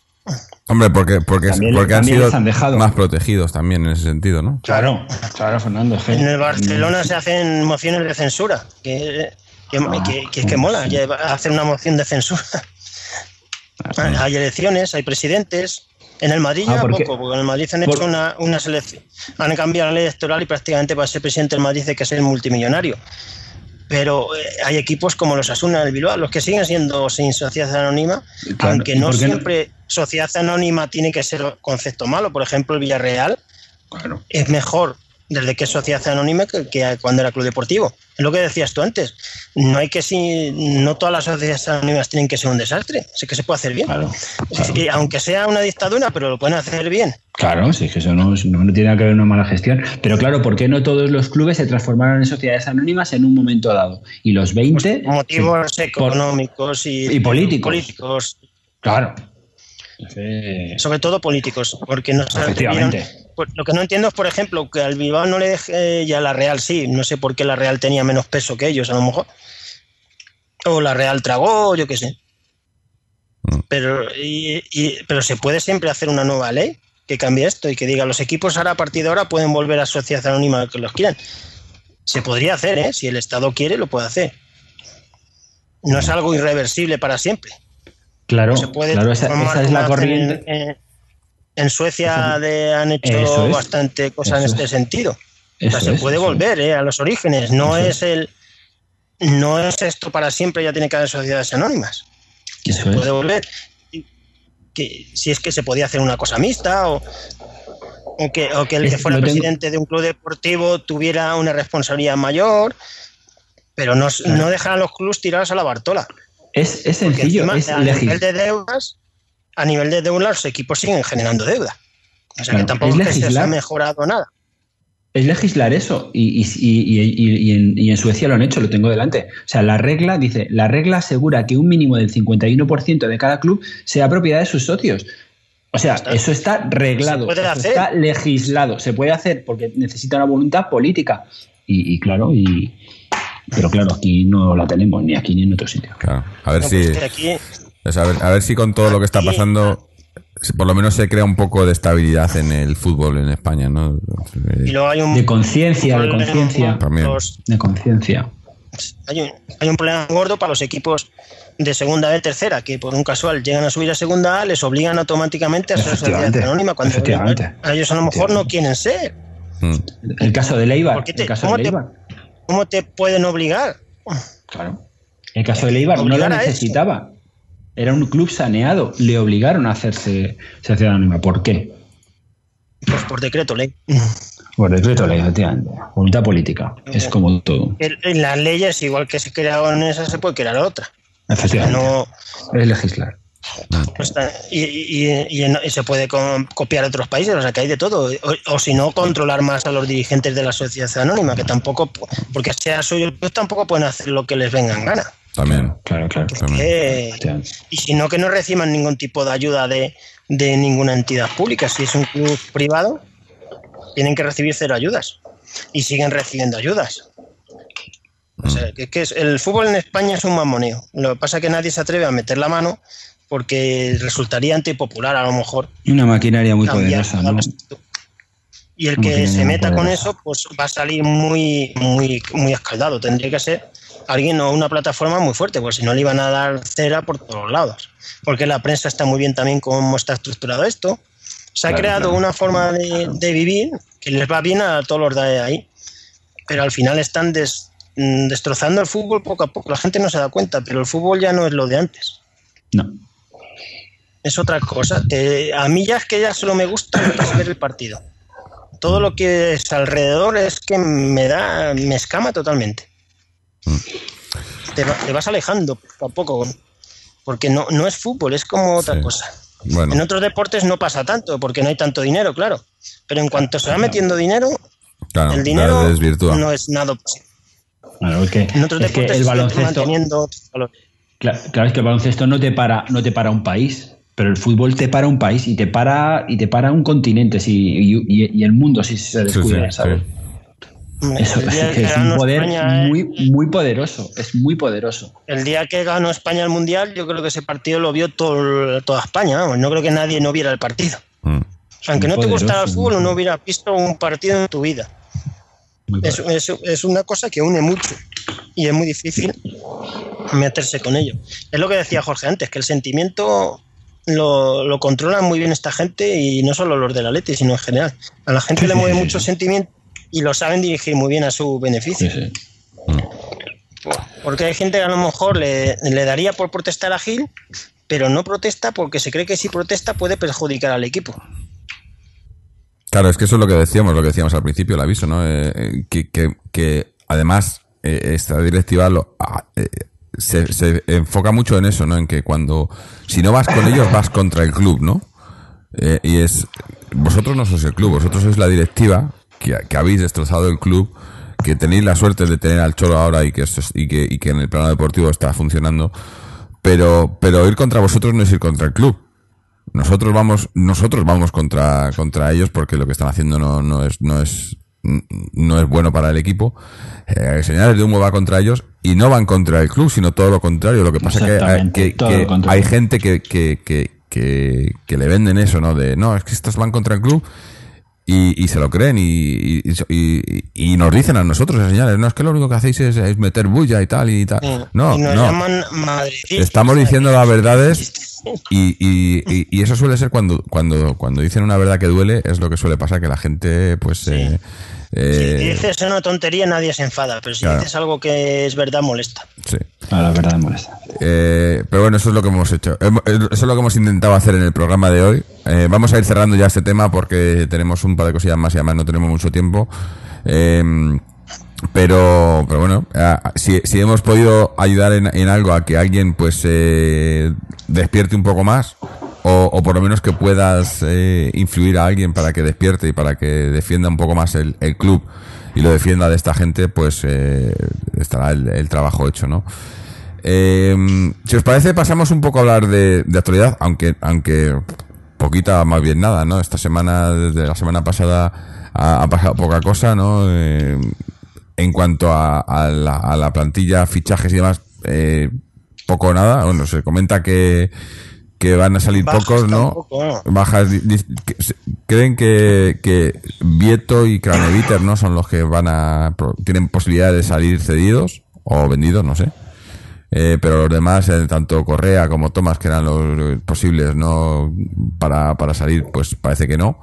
Hombre, porque, porque, También- porque han sido les han dejado. más protegidos también en ese sentido, ¿no? Claro, claro, Fernando. En el Barcelona se hacen mociones de censura, que, que, Ah, que- que es que mola hacer una moción de censura. Hay elecciones, hay presidentes. En el Madrid Ah, ya porque- poco, porque en el Madrid han por- hecho una, una selección. Han cambiado la ley electoral y prácticamente para ser presidente del Madrid hay que ser multimillonario. Pero eh, hay equipos como los Asuna del Bilbao, los que siguen siendo sin sociedad anónima, Claro, aunque ¿y no por siempre sociedad anónima tiene que ser concepto malo. Por ejemplo, el Villarreal Claro. es mejor desde que es sociedad anónima que, que cuando era club deportivo. Es lo que decías tú antes. No hay que si no todas las sociedades anónimas tienen que ser un desastre. Sí que se puede hacer bien. Claro, claro. Y aunque sea una dictadura, pero lo pueden hacer bien. Claro, sí, que eso no, no, tiene nada que ver una mala gestión. Pero claro, ¿por qué no todos los clubes se transformaron en sociedades anónimas en un momento dado? Y los 20... Motivos sí, económicos y, y políticos. políticos. Claro. Sobre todo políticos, porque no se atrevieron- Efectivamente. Pues lo que no entiendo es, por ejemplo, que al Bilbao no le deje y a la Real sí. No sé por qué la Real tenía menos peso que ellos, a lo mejor. O la Real tragó, yo qué sé. Mm. Pero, y- y- pero se puede siempre hacer una nueva ley que cambie esto y que diga los equipos ahora a partir de ahora pueden volver a sociedad anónima que los quieran. Se podría hacer, ¿eh? Si el Estado quiere, lo puede hacer. No es algo irreversible para siempre. Claro, se puede claro esa, es la corriente. En, en- en Suecia de- han hecho es. bastante cosas en este es. sentido. O sea, se puede volver ¿eh? a los orígenes. No es el. No es esto para siempre, ya tiene que haber sociedades anónimas. Que se puede volver. Que, si es que se podía hacer una cosa mixta o, o que, o que el que fuera presidente de un club deportivo tuviera una responsabilidad mayor, pero no, no dejar a los clubes tirados a la Bartola. Es, es sencillo, encima, es a nivel de deudas, a nivel de deudas, los equipos siguen generando deuda. O sea Claro, que tampoco es que se ha mejorado nada. es legislar eso y, y- y- en, y en Suecia lo han hecho, lo tengo delante. O sea, la regla dice, la regla asegura que un mínimo del 51% de cada club sea propiedad de sus socios. O sea, está. eso está reglado, eso está legislado, se puede hacer porque necesita una voluntad política. Y, y claro, y pero claro, aquí no la tenemos, ni aquí ni en otro sitio. Claro. A ver No, si. pues aquí a, ver, a ver si con todo lo que está pasando. por lo menos se crea un poco de estabilidad en el fútbol en España, ¿no? y luego hay un De conciencia, de conciencia, de conciencia. hay, un, hay un problema gordo para los equipos de segunda B, tercera, que por un casual llegan a subir a segunda A, les obligan automáticamente a ser sociedad anónima cuando efectivamente. a ellos a lo mejor no quieren ser. Mm. El caso de Leibar, ¿Por qué te- el caso cómo de te- Leibar. ¿Cómo te pueden obligar? Claro. El caso de Leibar no lo Obligar a eso. necesitaba. Era un club saneado. Le obligaron a hacerse sociedad anónima. ¿Por qué? Pues por decreto ley. Por decreto ley, efectivamente. Voluntad política. Es como todo. En las leyes, igual que se crearon esas, se puede crear otra. Efectivamente. No, Es legislar. Y, y- y en- y se puede copiar a otros países, o sea que hay de todo. O, o si no, controlar más a los dirigentes de la sociedad anónima, que tampoco, porque sea suyo, tampoco pueden hacer lo que les venga en gana. También. Claro, claro. También. Eh, y si no, que no reciban ningún tipo de ayuda de, de ninguna entidad pública. Si es un club privado, tienen que recibir cero ayudas. Y siguen recibiendo ayudas. O sea, que, que es, el fútbol en España es un mamoneo. Lo que pasa es que nadie se atreve a meter la mano porque resultaría antipopular a lo mejor. Una maquinaria muy cambiar poderosa, ¿no? Y el que se meta con eso, pues va a salir muy, muy, muy escaldado. Tendría que ser alguien o una plataforma muy fuerte, porque si no le iban a dar cera por todos lados. Porque la prensa está muy bien también cómo está estructurado esto. Se ha Claro, creado claro. una forma de, de vivir que les va bien a todos los de ahí. Pero al final están des- mm, destrozando el fútbol poco a poco. La gente no se da cuenta, pero el fútbol ya no es lo de antes No. Es otra cosa. Te- a mí ya es que ya solo me gusta lo que es ver el partido. Todo lo que es alrededor es que me da, me escama totalmente. Te, va- te vas alejando poco a poco, porque no, no es fútbol, es como otra Sí. cosa. En otros deportes no pasa tanto, porque no hay tanto dinero, claro. Pero en cuanto se va metiendo dinero, Claro, el dinero no es nada. Claro, es que, En otros es que deportes el sigue baloncesto. manteniendo otros valores. Claro, claro, es que el baloncesto no te para, no te para un país, pero el fútbol te para un país y te para y te para un continente sí, y, y- y el mundo si se Sí, sí, descuida, ¿sabes? sí. Eso el, es, un poder España, muy, muy poderoso, es muy poderoso. el día que ganó España el Mundial, yo creo que ese partido lo vio todo, toda España. vamos, no creo que nadie no viera el partido. Mm. O sea, aunque Muy no te gustara el fútbol, no hubieras visto un partido en tu vida. Es una cosa que une mucho y es muy difícil meterse con ello. Es lo que decía Jorge antes, que el sentimiento lo, lo controlan muy bien esta gente y no solo los del Atleti, sino en general. A la gente Sí, le mueve sí, mucho sí. sentimiento y lo saben dirigir muy bien a su beneficio. Sí, sí. Porque hay gente que a lo mejor le, le daría por protestar a Gil, pero no protesta porque se cree que si protesta puede perjudicar al equipo. Claro, es que eso es lo que decíamos, lo que decíamos al principio, el aviso, ¿no? Eh, eh, que, que, que además eh, esta directiva lo, ah, eh, se, se enfoca mucho en eso, ¿no? En que cuando, si no vas con ellos, vas contra el club, ¿no? Eh, y es, vosotros no sois el club, vosotros sois la directiva que, habéis destrozado el club, que tenéis la suerte de tener al Cholo ahora y que, y que, y que en el plano deportivo está funcionando, pero, pero ir contra vosotros no es ir contra el club. Nosotros vamos, nosotros vamos contra, contra ellos porque lo que están haciendo no, no es, no es, no es bueno para el equipo. Eh, señales de humo va contra ellos y no van contra el club, sino todo lo contrario. Lo que pasa es que, que, todo que contrario. hay gente que, que, que, que, que le venden eso, ¿no? De, no, es que estos van contra el club y, y se lo creen y, y, y- y nos dicen a nosotros, eh, señales, no, es que lo único que hacéis es, es meter bulla y tal y tal. No, y nos no. llaman madridistas. Estamos diciendo las verdades y, y, y- y eso suele ser cuando, cuando, cuando dicen una verdad que duele, es lo que suele pasar, que la gente, pues... eh, eh, Si dices una tontería, nadie se enfada, pero si Claro. dices algo que es verdad, molesta. sí. Ah, la verdad molesta. Eh, pero bueno, eso es lo que hemos hecho. Eh, Eso es lo que hemos intentado hacer en el programa de hoy. Eh, vamos a ir cerrando ya este tema porque tenemos un par de cosillas más y además no tenemos mucho tiempo. Eh, pero, pero bueno, si, si hemos podido ayudar en, en algo a que alguien pues eh, despierte un poco más o, por lo menos que puedas eh, influir a alguien para que despierte y para que defienda un poco más el, club y lo defienda de esta gente, pues eh, estará el, trabajo hecho, ¿no? Eh, si os parece, pasamos un poco a hablar de, de actualidad, aunque, aunque poquita, más bien nada, ¿no? Esta semana, desde la semana pasada, ha, ha pasado poca cosa, ¿no? Eh, en cuanto a, a la, a la plantilla, fichajes y demás, eh, poco o nada. Bueno, se comenta que, que van a salir Bajas pocos, ¿no? tampoco, ¿no? Bajas, creen que, que Vieto y Craneviter, ¿no? Son los que van a, tienen posibilidad de salir cedidos o vendidos, no sé. Eh, pero los demás, eh, tanto Correa como Tomás, que eran los posibles no para, para salir, pues parece que no.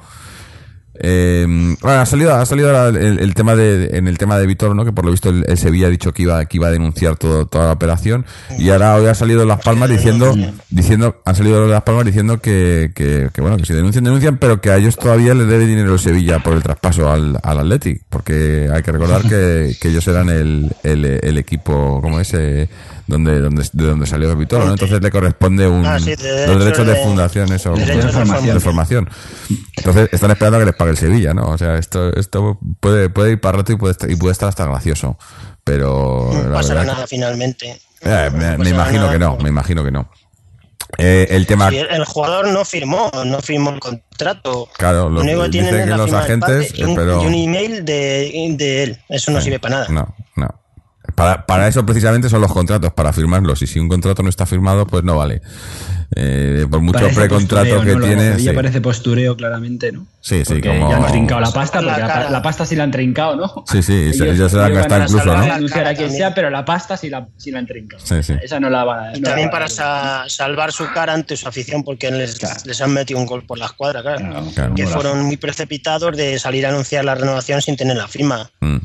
Eh, bueno, ha salido, ha salido ahora el, tema de, en el tema de Vitor, ¿no? Que por lo visto el, Sevilla ha dicho que iba, que iba a denunciar todo, toda la operación. Y ahora hoy ha salido Las Palmas diciendo, diciendo, han salido Las Palmas diciendo que, que, que, bueno, que si denuncian, denuncian, pero que a ellos todavía les debe dinero el Sevilla por el traspaso al, al Athletic. Porque hay que recordar que, ellos eran el, el, el equipo, como ese, donde, donde, de donde salió Vitor, ¿no? Entonces le corresponde un, Ah, sí, de los derechos de de- fundación, eso, derechos de formación. de formación. Entonces están esperando a que les pague el Sevilla, ¿no? O sea, esto, esto puede, puede ir para rato y puede, estar, y puede estar hasta gracioso. Pero No pasará nada finalmente. eh, me, imagino nada. que no, me imagino que no. Eh, el tema, el jugador no firmó, no firmó el contrato. Claro, los- único que tienen es la los agentes, padre y un, eh, pero- y un email de, de él. Eso no sirve para nada. no, no. Para, para eso precisamente son los contratos, para firmarlos. Y si un contrato no está firmado, pues no vale. Eh, por mucho precontrato que ¿no? De tiene. Sí. parece postureo claramente, ¿no? Sí, sí, Porque como- ya han trincado la pasta, La porque la, pasta sí la han trincado, ¿no? Sí, sí, y se- ellos se la han gastado incluso, ¿no? a denunciar a quien También. sea, pero la pasta sí la, sí la han trincado. Sí, sí. Esa no la van a... Y no también la para sa- salvar su cara ante su afición, porque les, Claro. les han metido un gol por la escuadra, claro. Claro, Claro. Que fueron muy precipitados de salir a anunciar la renovación sin tener la firma. Mm.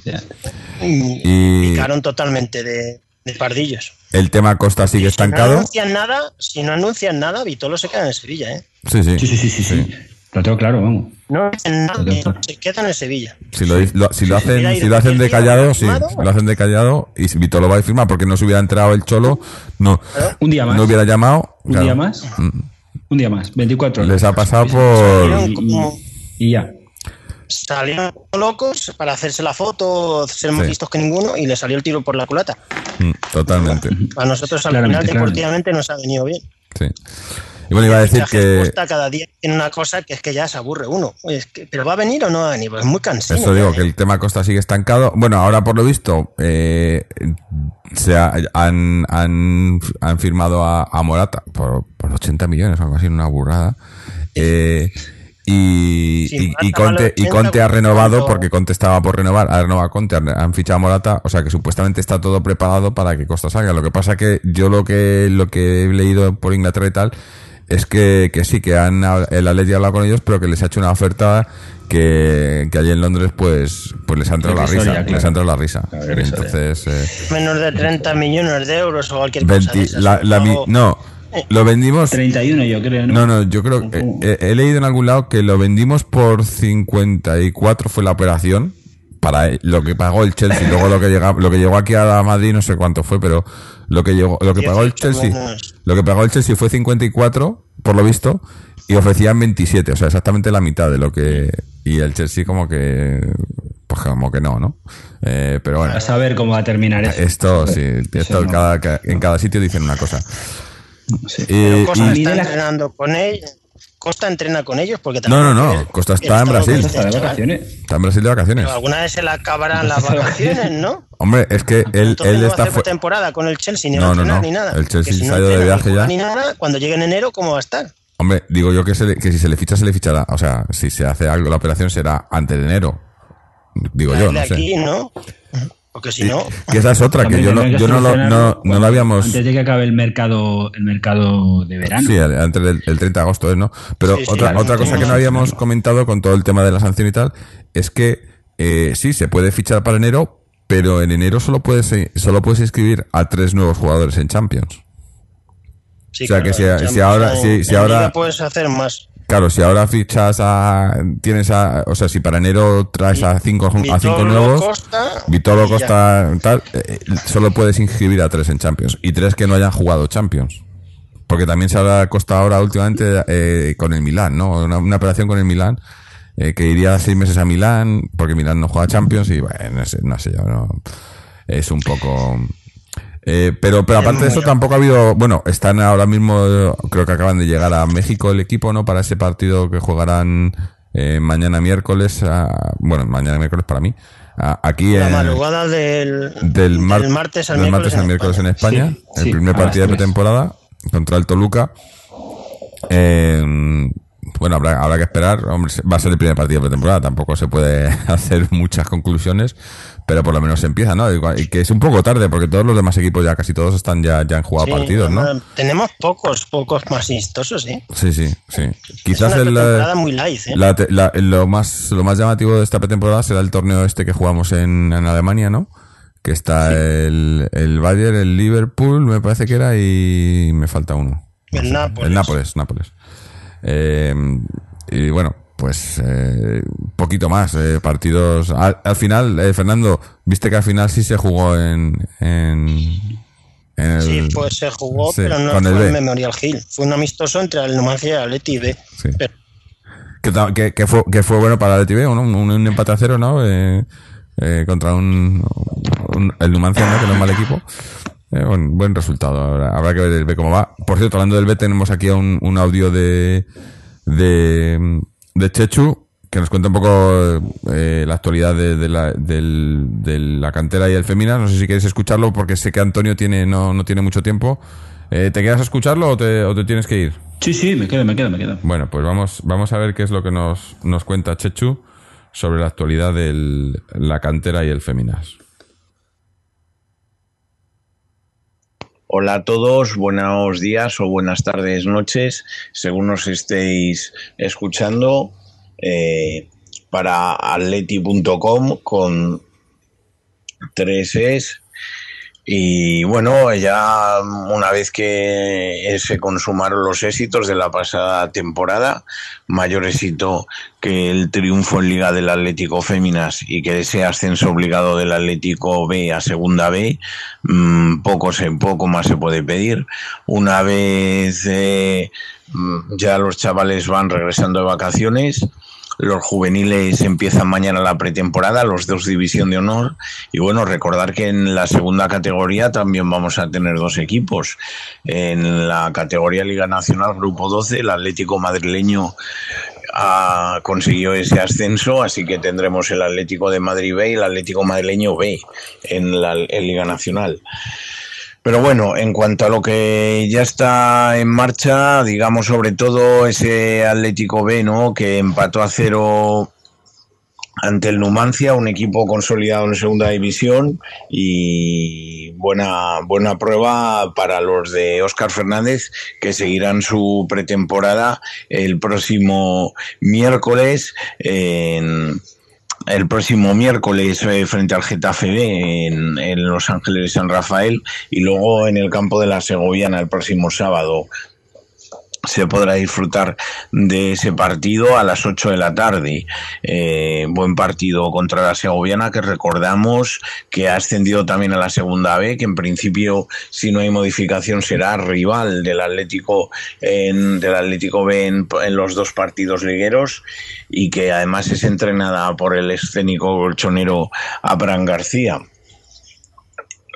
Y, Y- picaron totalmente de, de pardillos. El tema Costa sigue Si no estancado. anuncian nada, si no anuncian nada, Vitolo se queda en Sevilla, ¿eh? Sí, sí. Sí, sí, sí, sí, sí. Lo tengo claro, vamos. No hacen nada, Correcto. se quedan en Sevilla. Si lo, lo- si lo hacen, si lo hacen de callado, sí. Si lo hacen de callado y si Vito lo va a firmar porque no se hubiera enterado el cholo, no, Un día más. no hubiera llamado. Un claro. día más. Mm. Un día más. 24 horas. Les ha pasado por. Y, ya. salieron locos para hacerse la foto, ser más Sí. listos que ninguno y le salió el tiro por la culata. Mm, Totalmente. A nosotros al Claramente, final claramente. deportivamente nos ha venido bien. Sí. Y bueno, iba a decir que. Cada día tiene una cosa que es que ya se aburre uno. Es que, ¿Pero va a venir o no va a venir? Pues es muy cansado. Eso digo, que el tema Costa sigue estancado. Bueno, ahora por lo visto, eh, se ha- han, han, han firmado a, a Morata por, por 80 millones algo así, una burrada. Eh, y, Sí, y, y Conte, y 80, Conte ha renovado porque Conte estaba por renovar, ha renovado a Conte, han fichado a Morata, o sea que supuestamente está todo preparado para que Costa salga. Lo que pasa que yo lo que, lo que he leído por Inglaterra y tal, es que, que sí, que han, el Atleti ha hablado con ellos, pero que les ha hecho una oferta que, que allí en Londres pues, pues les ha entrado la risa, claro. les ha entrado la risa. Entonces, eh, Menos de 30 millones de euros o cualquier cosa. de 20 esas. la- la mi- no, lo vendimos 31 yo creo, ¿no? no, no, yo creo he, he leído en algún lado que lo vendimos por 54 fue la operación para lo que pagó el Chelsea, luego lo que llega, lo que llegó aquí a Madrid no sé cuánto fue, pero lo que llegó, lo que pagó el 18 Chelsea, lo que pagó el Chelsea fue 54 por lo visto y ofrecían 27, o sea, exactamente la mitad de lo que y el Chelsea como que pues como que no, ¿no? Eh, pero bueno, A saber cómo va a terminar eso. esto sí, esto no. cada, ca- en cada sitio dicen una cosa. Sí. Y- la- entrenando con ellos. Costa entrena con ellos porque No, no, no, es- Costa está en Brasil. Está de chaval. vacaciones. Está en Brasil de vacaciones. Pero alguna vez se le acabarán las vacaciones, ¿no? Hombre, es que él, Entonces él no está temporada con el Chelsea, ni No, va a no, entrenar no. ni nada. El Chelsea si se no ha ido de viaje ya. Ni nada, cuando llegue en enero, ¿cómo va a estar? Hombre, digo yo que, se le- que si se le ficha, se le fichará. O sea, si se hace algo, la operación será antes de enero. Digo yo, no aquí, sé. ¿no? Porque si no, Que esa es otra, que yo no, yo no, lo, no, no lo habíamos... Antes de que acabe el mercado, el mercado de verano. Sí, antes del el 30 de agosto es, ¿no? Pero Sí, sí, otra, otra cosa que no habíamos comentado con todo el tema de la sanción y tal, es que eh, sí, se puede fichar para enero, pero en enero solo puedes, eh, solo puedes inscribir a tres nuevos jugadores en Champions. sí, O sea, que si- si ahora- si- ahora- puedes hacer más. Claro, si ahora fichas a. Tienes a. O sea, si para enero traes a cinco, a cinco nuevos. Costa, Vitolo. Costa, tal. eh, solo puedes inscribir a tres en Champions. Y tres que no hayan jugado Champions. Porque también se habrá costado ahora últimamente eh, con el Milán, ¿no? Una, una operación con el Milán. eh, que iría seis meses a Milán. Porque Milán no juega Champions. Y bueno, no sé, no sé yo, no. Es un poco. Eh, pero, pero aparte de eso tampoco ha habido, bueno, están ahora mismo, creo que acaban de llegar a México el equipo, ¿no? Para ese partido que jugarán eh, mañana miércoles, a- bueno, mañana miércoles para mí, a- aquí La en, madrugada del, del, mar- del martes al del miércoles, martes al miércoles en España, Sí, el sí, primer partido de pretemporada contra el Toluca. Eh, bueno, habrá, habrá que esperar. Hombre, va a ser el primer partido de pretemporada. Tampoco se puede hacer muchas conclusiones, pero por lo menos se empieza, ¿no? Y que es un poco tarde, porque todos los demás equipos ya casi todos están ya, ya han jugado Sí, partidos, ¿no? Tenemos pocos, pocos más amistosos, ¿eh? Sí, sí, sí. Es Quizás una el, eh, muy light, ¿eh? la te- la- lo más lo más llamativo de esta pretemporada será el torneo este que jugamos en, en Alemania, ¿no? Que está el, el Bayern, el Liverpool, me parece que era, y me falta uno. No El sé. Nápoles. El Nápoles, Nápoles. Eh, y bueno, pues eh, poquito más, eh, partidos. Al, al final, eh, Fernando, viste que al final sí se jugó en... en, en el- Sí, pues se jugó, sí, pero no el fue B. en Memorial Hill. Fue un amistoso entre el Numancia y el Atleti B. Sí. Pero Que, que, que fue, que fue bueno para el TV, ¿no? Un, un empate a cero, ¿no? Eh, eh, contra un, un- el Numancia, ¿no? Que no es mal equipo. Eh, buen, buen resultado. Habrá, habrá que ver el B cómo va. Por cierto, hablando del B, tenemos aquí un, un audio de, de, de Chechu, que nos cuenta un poco eh, la actualidad de, de la, del- de la cantera y el Femina. No sé si queréis escucharlo, porque sé que Antonio tiene, no, no tiene mucho tiempo. Eh, ¿Te quedas a escucharlo o te, o te tienes que ir? Sí, sí, me quedo, me quedo, me quedo. Bueno, pues vamos, vamos a ver qué es lo que nos, nos cuenta Chechu sobre la actualidad de la cantera y el Feminas. Hola a todos, buenos días o buenas tardes, noches, según nos estéis escuchando, eh, para atleti.com con tres es. Y bueno, ya una vez que se consumaron los éxitos de la pasada temporada, mayor éxito que el triunfo en Liga del Atlético Féminas y que ese ascenso obligado del Atlético B a Segunda B, mmm, poco, se, poco más se puede pedir. Una vez eh, ya los chavales van regresando de vacaciones, los juveniles empiezan mañana la pretemporada, los dos División de Honor. Y bueno, recordar que en la segunda categoría también vamos a tener dos equipos. En la categoría Liga Nacional Grupo 12, el Atlético Madrileño ha consiguió ese ascenso, así que tendremos el Atlético de Madrid B y el Atlético Madrileño B en la Liga Nacional. Pero bueno, en cuanto a lo que ya está en marcha, digamos sobre todo ese Atlético B, ¿no? Que empató a cero ante el Numancia, un equipo consolidado en segunda división y buena, buena prueba para los de Óscar Fernández que seguirán su pretemporada el próximo miércoles en el próximo miércoles eh, frente al Getafe B en, en, Los Ángeles de San Rafael y luego en el campo de la Segoviana el próximo sábado se podrá disfrutar de ese partido a las 8 de la tarde. Eh, buen partido contra la Segoviana que recordamos que ha ascendido también a la segunda B, que en principio, si no hay modificación, será rival del Atlético, en, del Atlético B en, los dos partidos ligueros y que además es entrenada por el escénico colchonero Abraham García.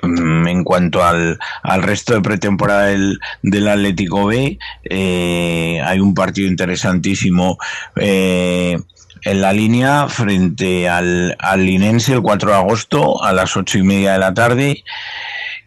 Mm, en cuanto al, al resto de pretemporada del, del Atlético B, eh, hay un partido interesantísimo eh, en la línea frente al, al Linense el 4 de agosto a las ocho y media de la tarde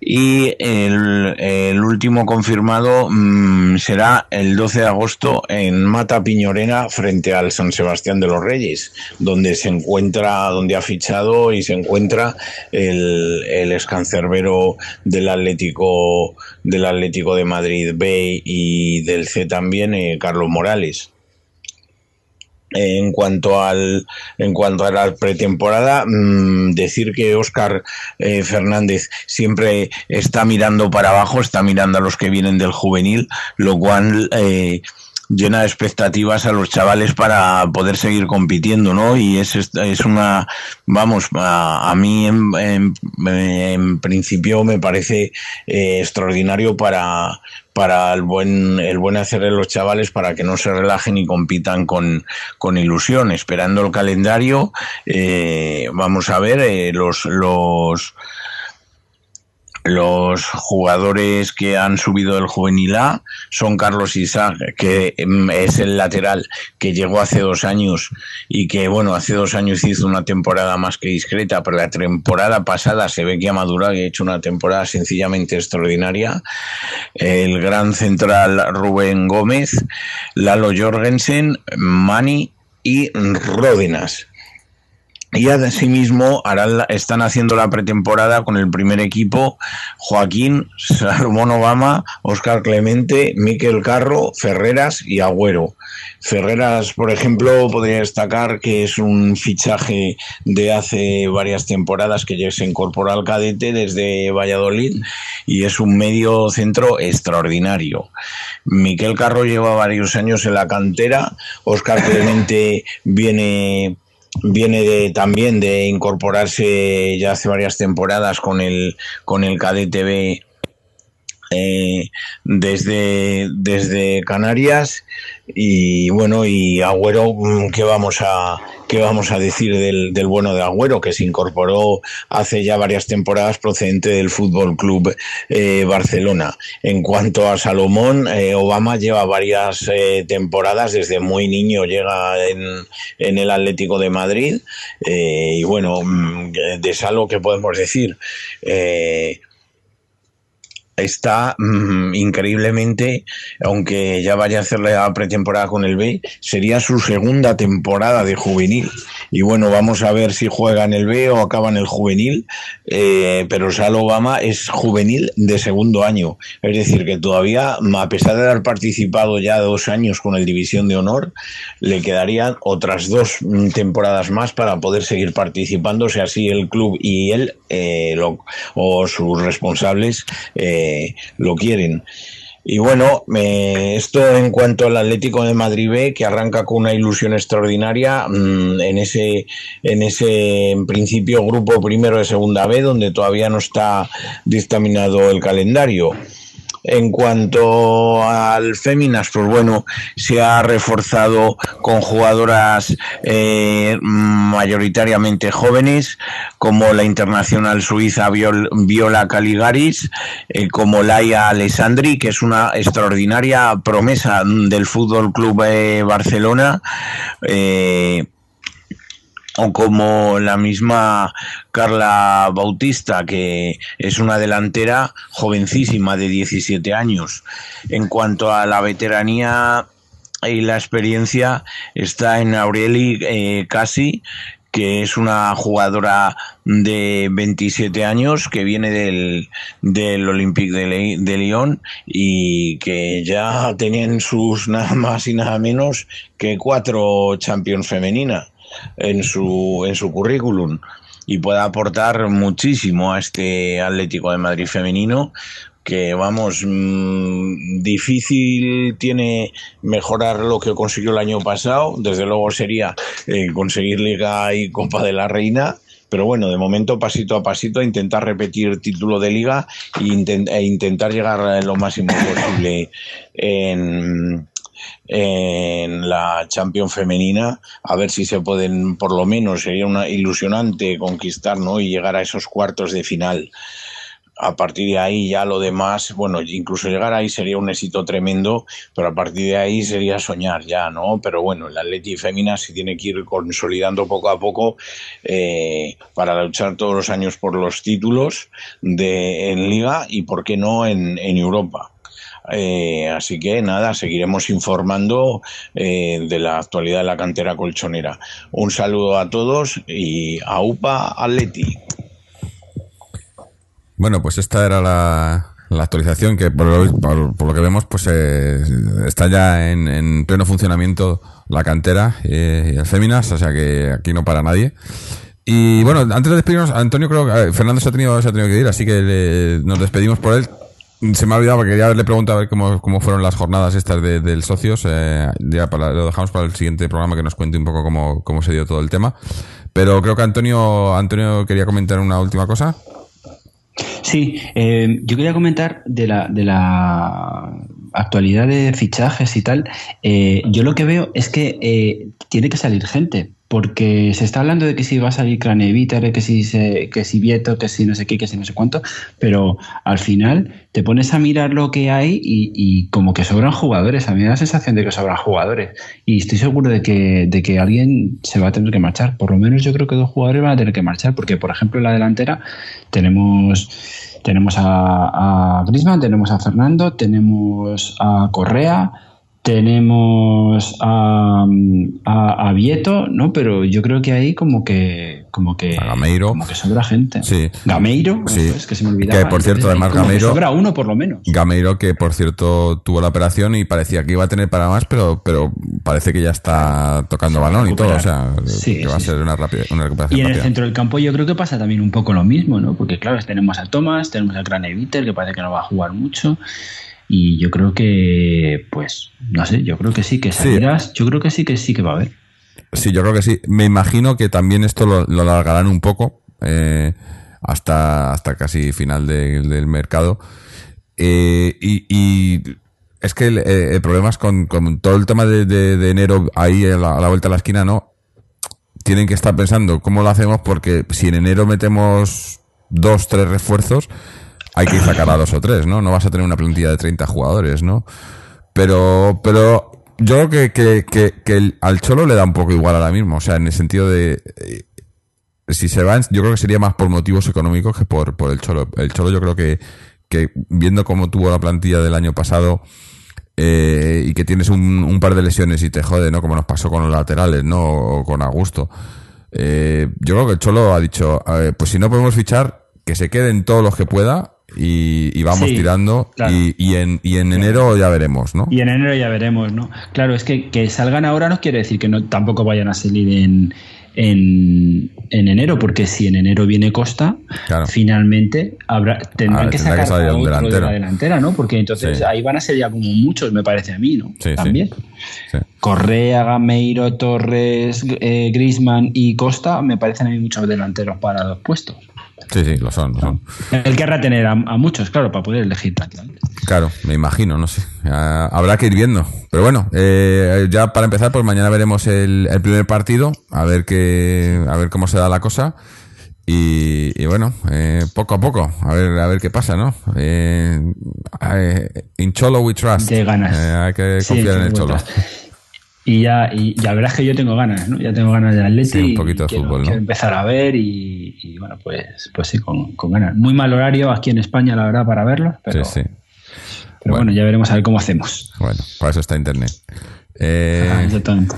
y el, último confirmado mmm, será el 12 de agosto en Mata Piñorena frente al San Sebastián de los Reyes, donde se encuentra, donde ha fichado y se encuentra el, el escancerbero del Atlético del Atlético de Madrid B y del C también, eh, Carlos Morales en cuanto al en cuanto a la pretemporada mmm, decir que Óscar eh, Fernández siempre está mirando para abajo está mirando a los que vienen del juvenil lo cual eh, llena de expectativas a los chavales para poder seguir compitiendo, ¿no? Y es, es una, vamos, a, a mí en, en, en, principio me parece eh, extraordinario para, para el buen, el buen hacer de los chavales para que no se relajen y compitan con, con ilusión. Esperando el calendario, eh, vamos a ver eh, los, los, los jugadores que han subido del juvenil A son Carlos Isaac, que es el lateral que llegó hace dos años y que, bueno, hace dos años hizo una temporada más que discreta, pero la temporada pasada se ve que ha madurado y ha hecho una temporada sencillamente extraordinaria. El gran central Rubén Gómez, Lalo Jorgensen, Mani y Ródenas y asimismo harán están haciendo la pretemporada con el primer equipo Joaquín, Salomón Obama, Oscar Clemente, Miquel Carro, Ferreras y Agüero. Ferreras, por ejemplo, podría destacar que es un fichaje de hace varias temporadas que ya se incorporó al cadete desde Valladolid y es un medio centro extraordinario. Miquel Carro lleva varios años en la cantera, Oscar Clemente viene viene de, también de incorporarse ya hace varias temporadas con el con el B eh, desde, desde Canarias y bueno y Agüero qué vamos a qué vamos a decir del, del, bueno de Agüero que se incorporó hace ya varias temporadas procedente del Fútbol Club eh, Barcelona en cuanto a Salomón eh, Obama lleva varias temporadas desde muy niño llega en, en el Atlético de Madrid y bueno mm, de Salo qué podemos decir está mmm, increíblemente, aunque ya vaya a hacer la pretemporada con el B, sería su segunda temporada de juvenil. Y bueno, vamos a ver si juega en el B o acaba en el juvenil, eh, pero Sal Obama es juvenil de segundo año. Es decir, que todavía, a pesar de haber participado ya dos años con el División de Honor, le quedarían otras dos temporadas más para poder seguir participando, si así el club y él eh, o sus responsables eh, lo quieren. Y bueno, eh, esto en cuanto al Atlético de Madrid B, que arranca con una ilusión extraordinaria mmm, en ese, en ese, en principio, grupo primero de segunda B, donde todavía no está dictaminado el calendario. En cuanto al Féminas, pues bueno, se ha reforzado con jugadoras eh, mayoritariamente jóvenes, como la internacional suiza Viola Caligaris, eh, como Laia Alessandri, que es una extraordinaria promesa del Fútbol Club eh, Barcelona. Eh, o como la misma Carla Bautista, que es una delantera jovencísima de 17 años. En cuanto a la veteranía y la experiencia, está en Aureli eh, Casi, que es una jugadora de 27 años que viene del, del Olympique de, de Lyon y que ya tenían sus nada más y nada menos que cuatro Champions femeninas en su, en su currículum y pueda aportar muchísimo a este Atlético de Madrid femenino que vamos, mmm, difícil tiene mejorar lo que consiguió el año pasado, desde luego sería eh, conseguir Liga y Copa de la Reina, pero bueno, de momento pasito a pasito intentar repetir título de liga e, intent e intentar llegar lo máximo posible en, en la Champions femenina, a ver si se pueden, por lo menos, sería una ilusionante conquistar, ¿no? Y llegar a esos cuartos de final. A partir de ahí ya lo demás, bueno, incluso llegar ahí sería un éxito tremendo, pero a partir de ahí sería soñar ya, ¿no? Pero bueno, el Atleti Femina se tiene que ir consolidando poco a poco eh, para luchar todos los años por los títulos de, en Liga y, ¿por qué no, en, en Europa. Eh, así que nada, seguiremos informando eh, de la actualidad de la cantera colchonera. Un saludo a todos y a UPA Atleti. Bueno, pues esta era la, la actualización que por lo, por, lo, que vemos pues eh, está ya en, en, pleno funcionamiento la cantera eh, y el Féminas, o sea que aquí no para nadie. Y bueno, antes de despedirnos, Antonio creo que Fernando se ha tenido, se ha tenido que ir, así que nos despedimos por él se me ha olvidado porque quería haberle preguntado a ver cómo, cómo fueron las jornadas estas de, del socios. Eh, ya para, lo dejamos para el siguiente programa que nos cuente un poco cómo, cómo se dio todo el tema. Pero creo que Antonio, Antonio quería comentar una última cosa. Sí, eh, yo quería comentar de la, de la actualidad de fichajes y tal. Eh, yo lo que veo es que eh, tiene que salir gente porque se está hablando de que si va a salir Craneviter, que si, se, que si Vieto, que si no sé qué, que si no sé cuánto, pero al final te pones a mirar lo que hay y, como que sobran jugadores. A mí me da la sensación de que sobran jugadores y estoy seguro de que, de que alguien se va a tener que marchar. Por lo menos yo creo que dos jugadores van a tener que marchar, porque por ejemplo en la delantera tenemos tenemos a, a Grisman, tenemos a Fernando, tenemos a Correa, tenemos a, a, a, Vieto, ¿no? Pero yo creo que ahí como que como que a Gameiro, como que sobra gente. Sí. Gameiro, sí. es que se me olvidaba. Que por cierto, además Gameiro sobra uno por lo menos. Gameiro que por cierto tuvo la operación y parecía que iba a tener para más, pero pero parece que ya está tocando balón y todo, o sea, sí, que va a ser una rápida una recuperación Y en rápida. el centro del campo yo creo que pasa también un poco lo mismo, ¿no? Porque claro, tenemos a Thomas, tenemos a Graneviter que parece que no va a jugar mucho. Y yo creo que, pues, no sé, yo creo que sí, que salidas, sí. yo creo que sí, que sí que va a haber. Sí, yo creo que sí. Me imagino que también esto lo, lo alargarán un poco eh, hasta, hasta casi final de, del mercado. Eh, y, y, es que el, el, problema es con, con todo el tema de, de, de enero ahí a la, a la, vuelta de la esquina, ¿no? Tienen que estar pensando cómo lo hacemos porque si en enero metemos dos, tres refuerzos, hay que sacar a dos o tres, ¿no? No vas a tener una plantilla de 30 jugadores, ¿no? Pero, pero yo creo que, que, que, que el, al Cholo le da un poco igual ahora mismo, o sea, en el sentido de... Eh, si se van, yo creo que sería más por motivos económicos que por, por el Cholo. El Cholo yo creo que, que viendo cómo tuvo la plantilla del año pasado eh, y que tienes un, un, par de lesiones y te jode, ¿no? Como nos pasó con los laterales, ¿no? O con Augusto. Eh, yo creo que el Cholo ha dicho, pues si no podemos fichar, que se queden todos los que pueda y, y, vamos sí, tirando claro. y, y, en, y en enero ya veremos, ¿no? Y en enero ya veremos, ¿no? Claro, es que, que salgan ahora no quiere decir que no tampoco vayan a salir en, en, en enero, porque si en enero viene Costa, claro. finalmente habrá, tendrán ah, que sacar que a otro delantero. de la delantera, ¿no? Porque entonces sí. ahí van a ser ya como muchos, me parece a mí, ¿no? Sí, También. Correa, Gameiro, Torres, eh, Grisman y Costa me parecen a mí muchos delanteros para los puestos. Sí, sí, lo son, lo son. Él querrá tener a, a muchos, claro, para poder elegir. Claro, me imagino, no sé. Ah, habrá que ir viendo. Pero bueno, eh, ya para empezar, pues mañana veremos el, el primer partido, a ver qué, a ver cómo se da la cosa. Y, y bueno, eh, poco a poco, a ver, a ver qué pasa, ¿no? Eh, eh, in Cholo we trust. De ganas. Eh, hay que Sí, confiar en el Cholo. vueltas. Y ya, y ya verás que yo tengo ganas, ¿no? Ya tengo ganas de Atleti. Sí, un poquito de quiero, fútbol, ¿no? quiero empezar a ver y, y, bueno, pues, pues sí, con, con ganas. Muy mal horario aquí en España, la verdad, para verlo, pero, sí, sí. pero Bueno. bueno. ya veremos a ver cómo hacemos. Bueno, para eso está Internet. Eh, Ah, exactamente.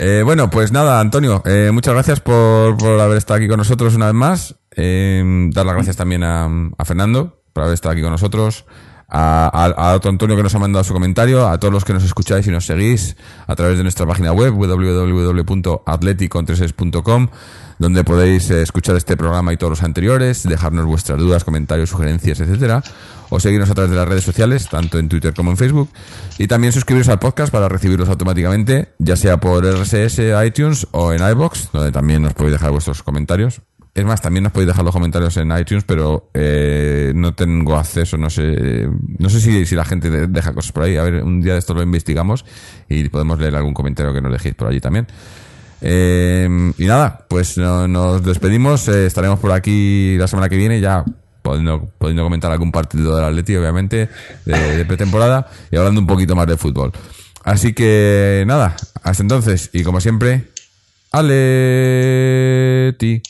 Eh, bueno, pues nada, Antonio, eh, muchas gracias por, por haber estado aquí con nosotros una vez más. Eh, dar las gracias también a, a Fernando por haber estado aquí con nosotros. A, a- otro Antonio que nos ha mandado su comentario, a todos los que nos escucháis y nos seguís a través de nuestra página web www.atleticontreses.com donde podéis eh, escuchar este programa y todos los anteriores, dejarnos vuestras dudas, comentarios, sugerencias, etcétera, o seguirnos a través de las redes sociales, tanto en Twitter como en Facebook, y también suscribiros al podcast para recibirlos automáticamente, ya sea por RSS, iTunes o en iBox, donde también nos podéis dejar vuestros comentarios. Es más, también nos podéis dejar los comentarios en iTunes, pero eh, no tengo acceso, no sé, no sé si, si la gente de- deja cosas por ahí. A ver, un día de esto lo investigamos y podemos leer algún comentario que nos dejéis por allí también. Eh, y nada, pues no- nos despedimos. eh, estaremos por aquí la semana que viene, ya pudiendo, pudiendo comentar algún partido del Atleti, obviamente, de, de pretemporada, y hablando un poquito más de fútbol. Así que nada, hasta entonces, y como siempre, Aleti.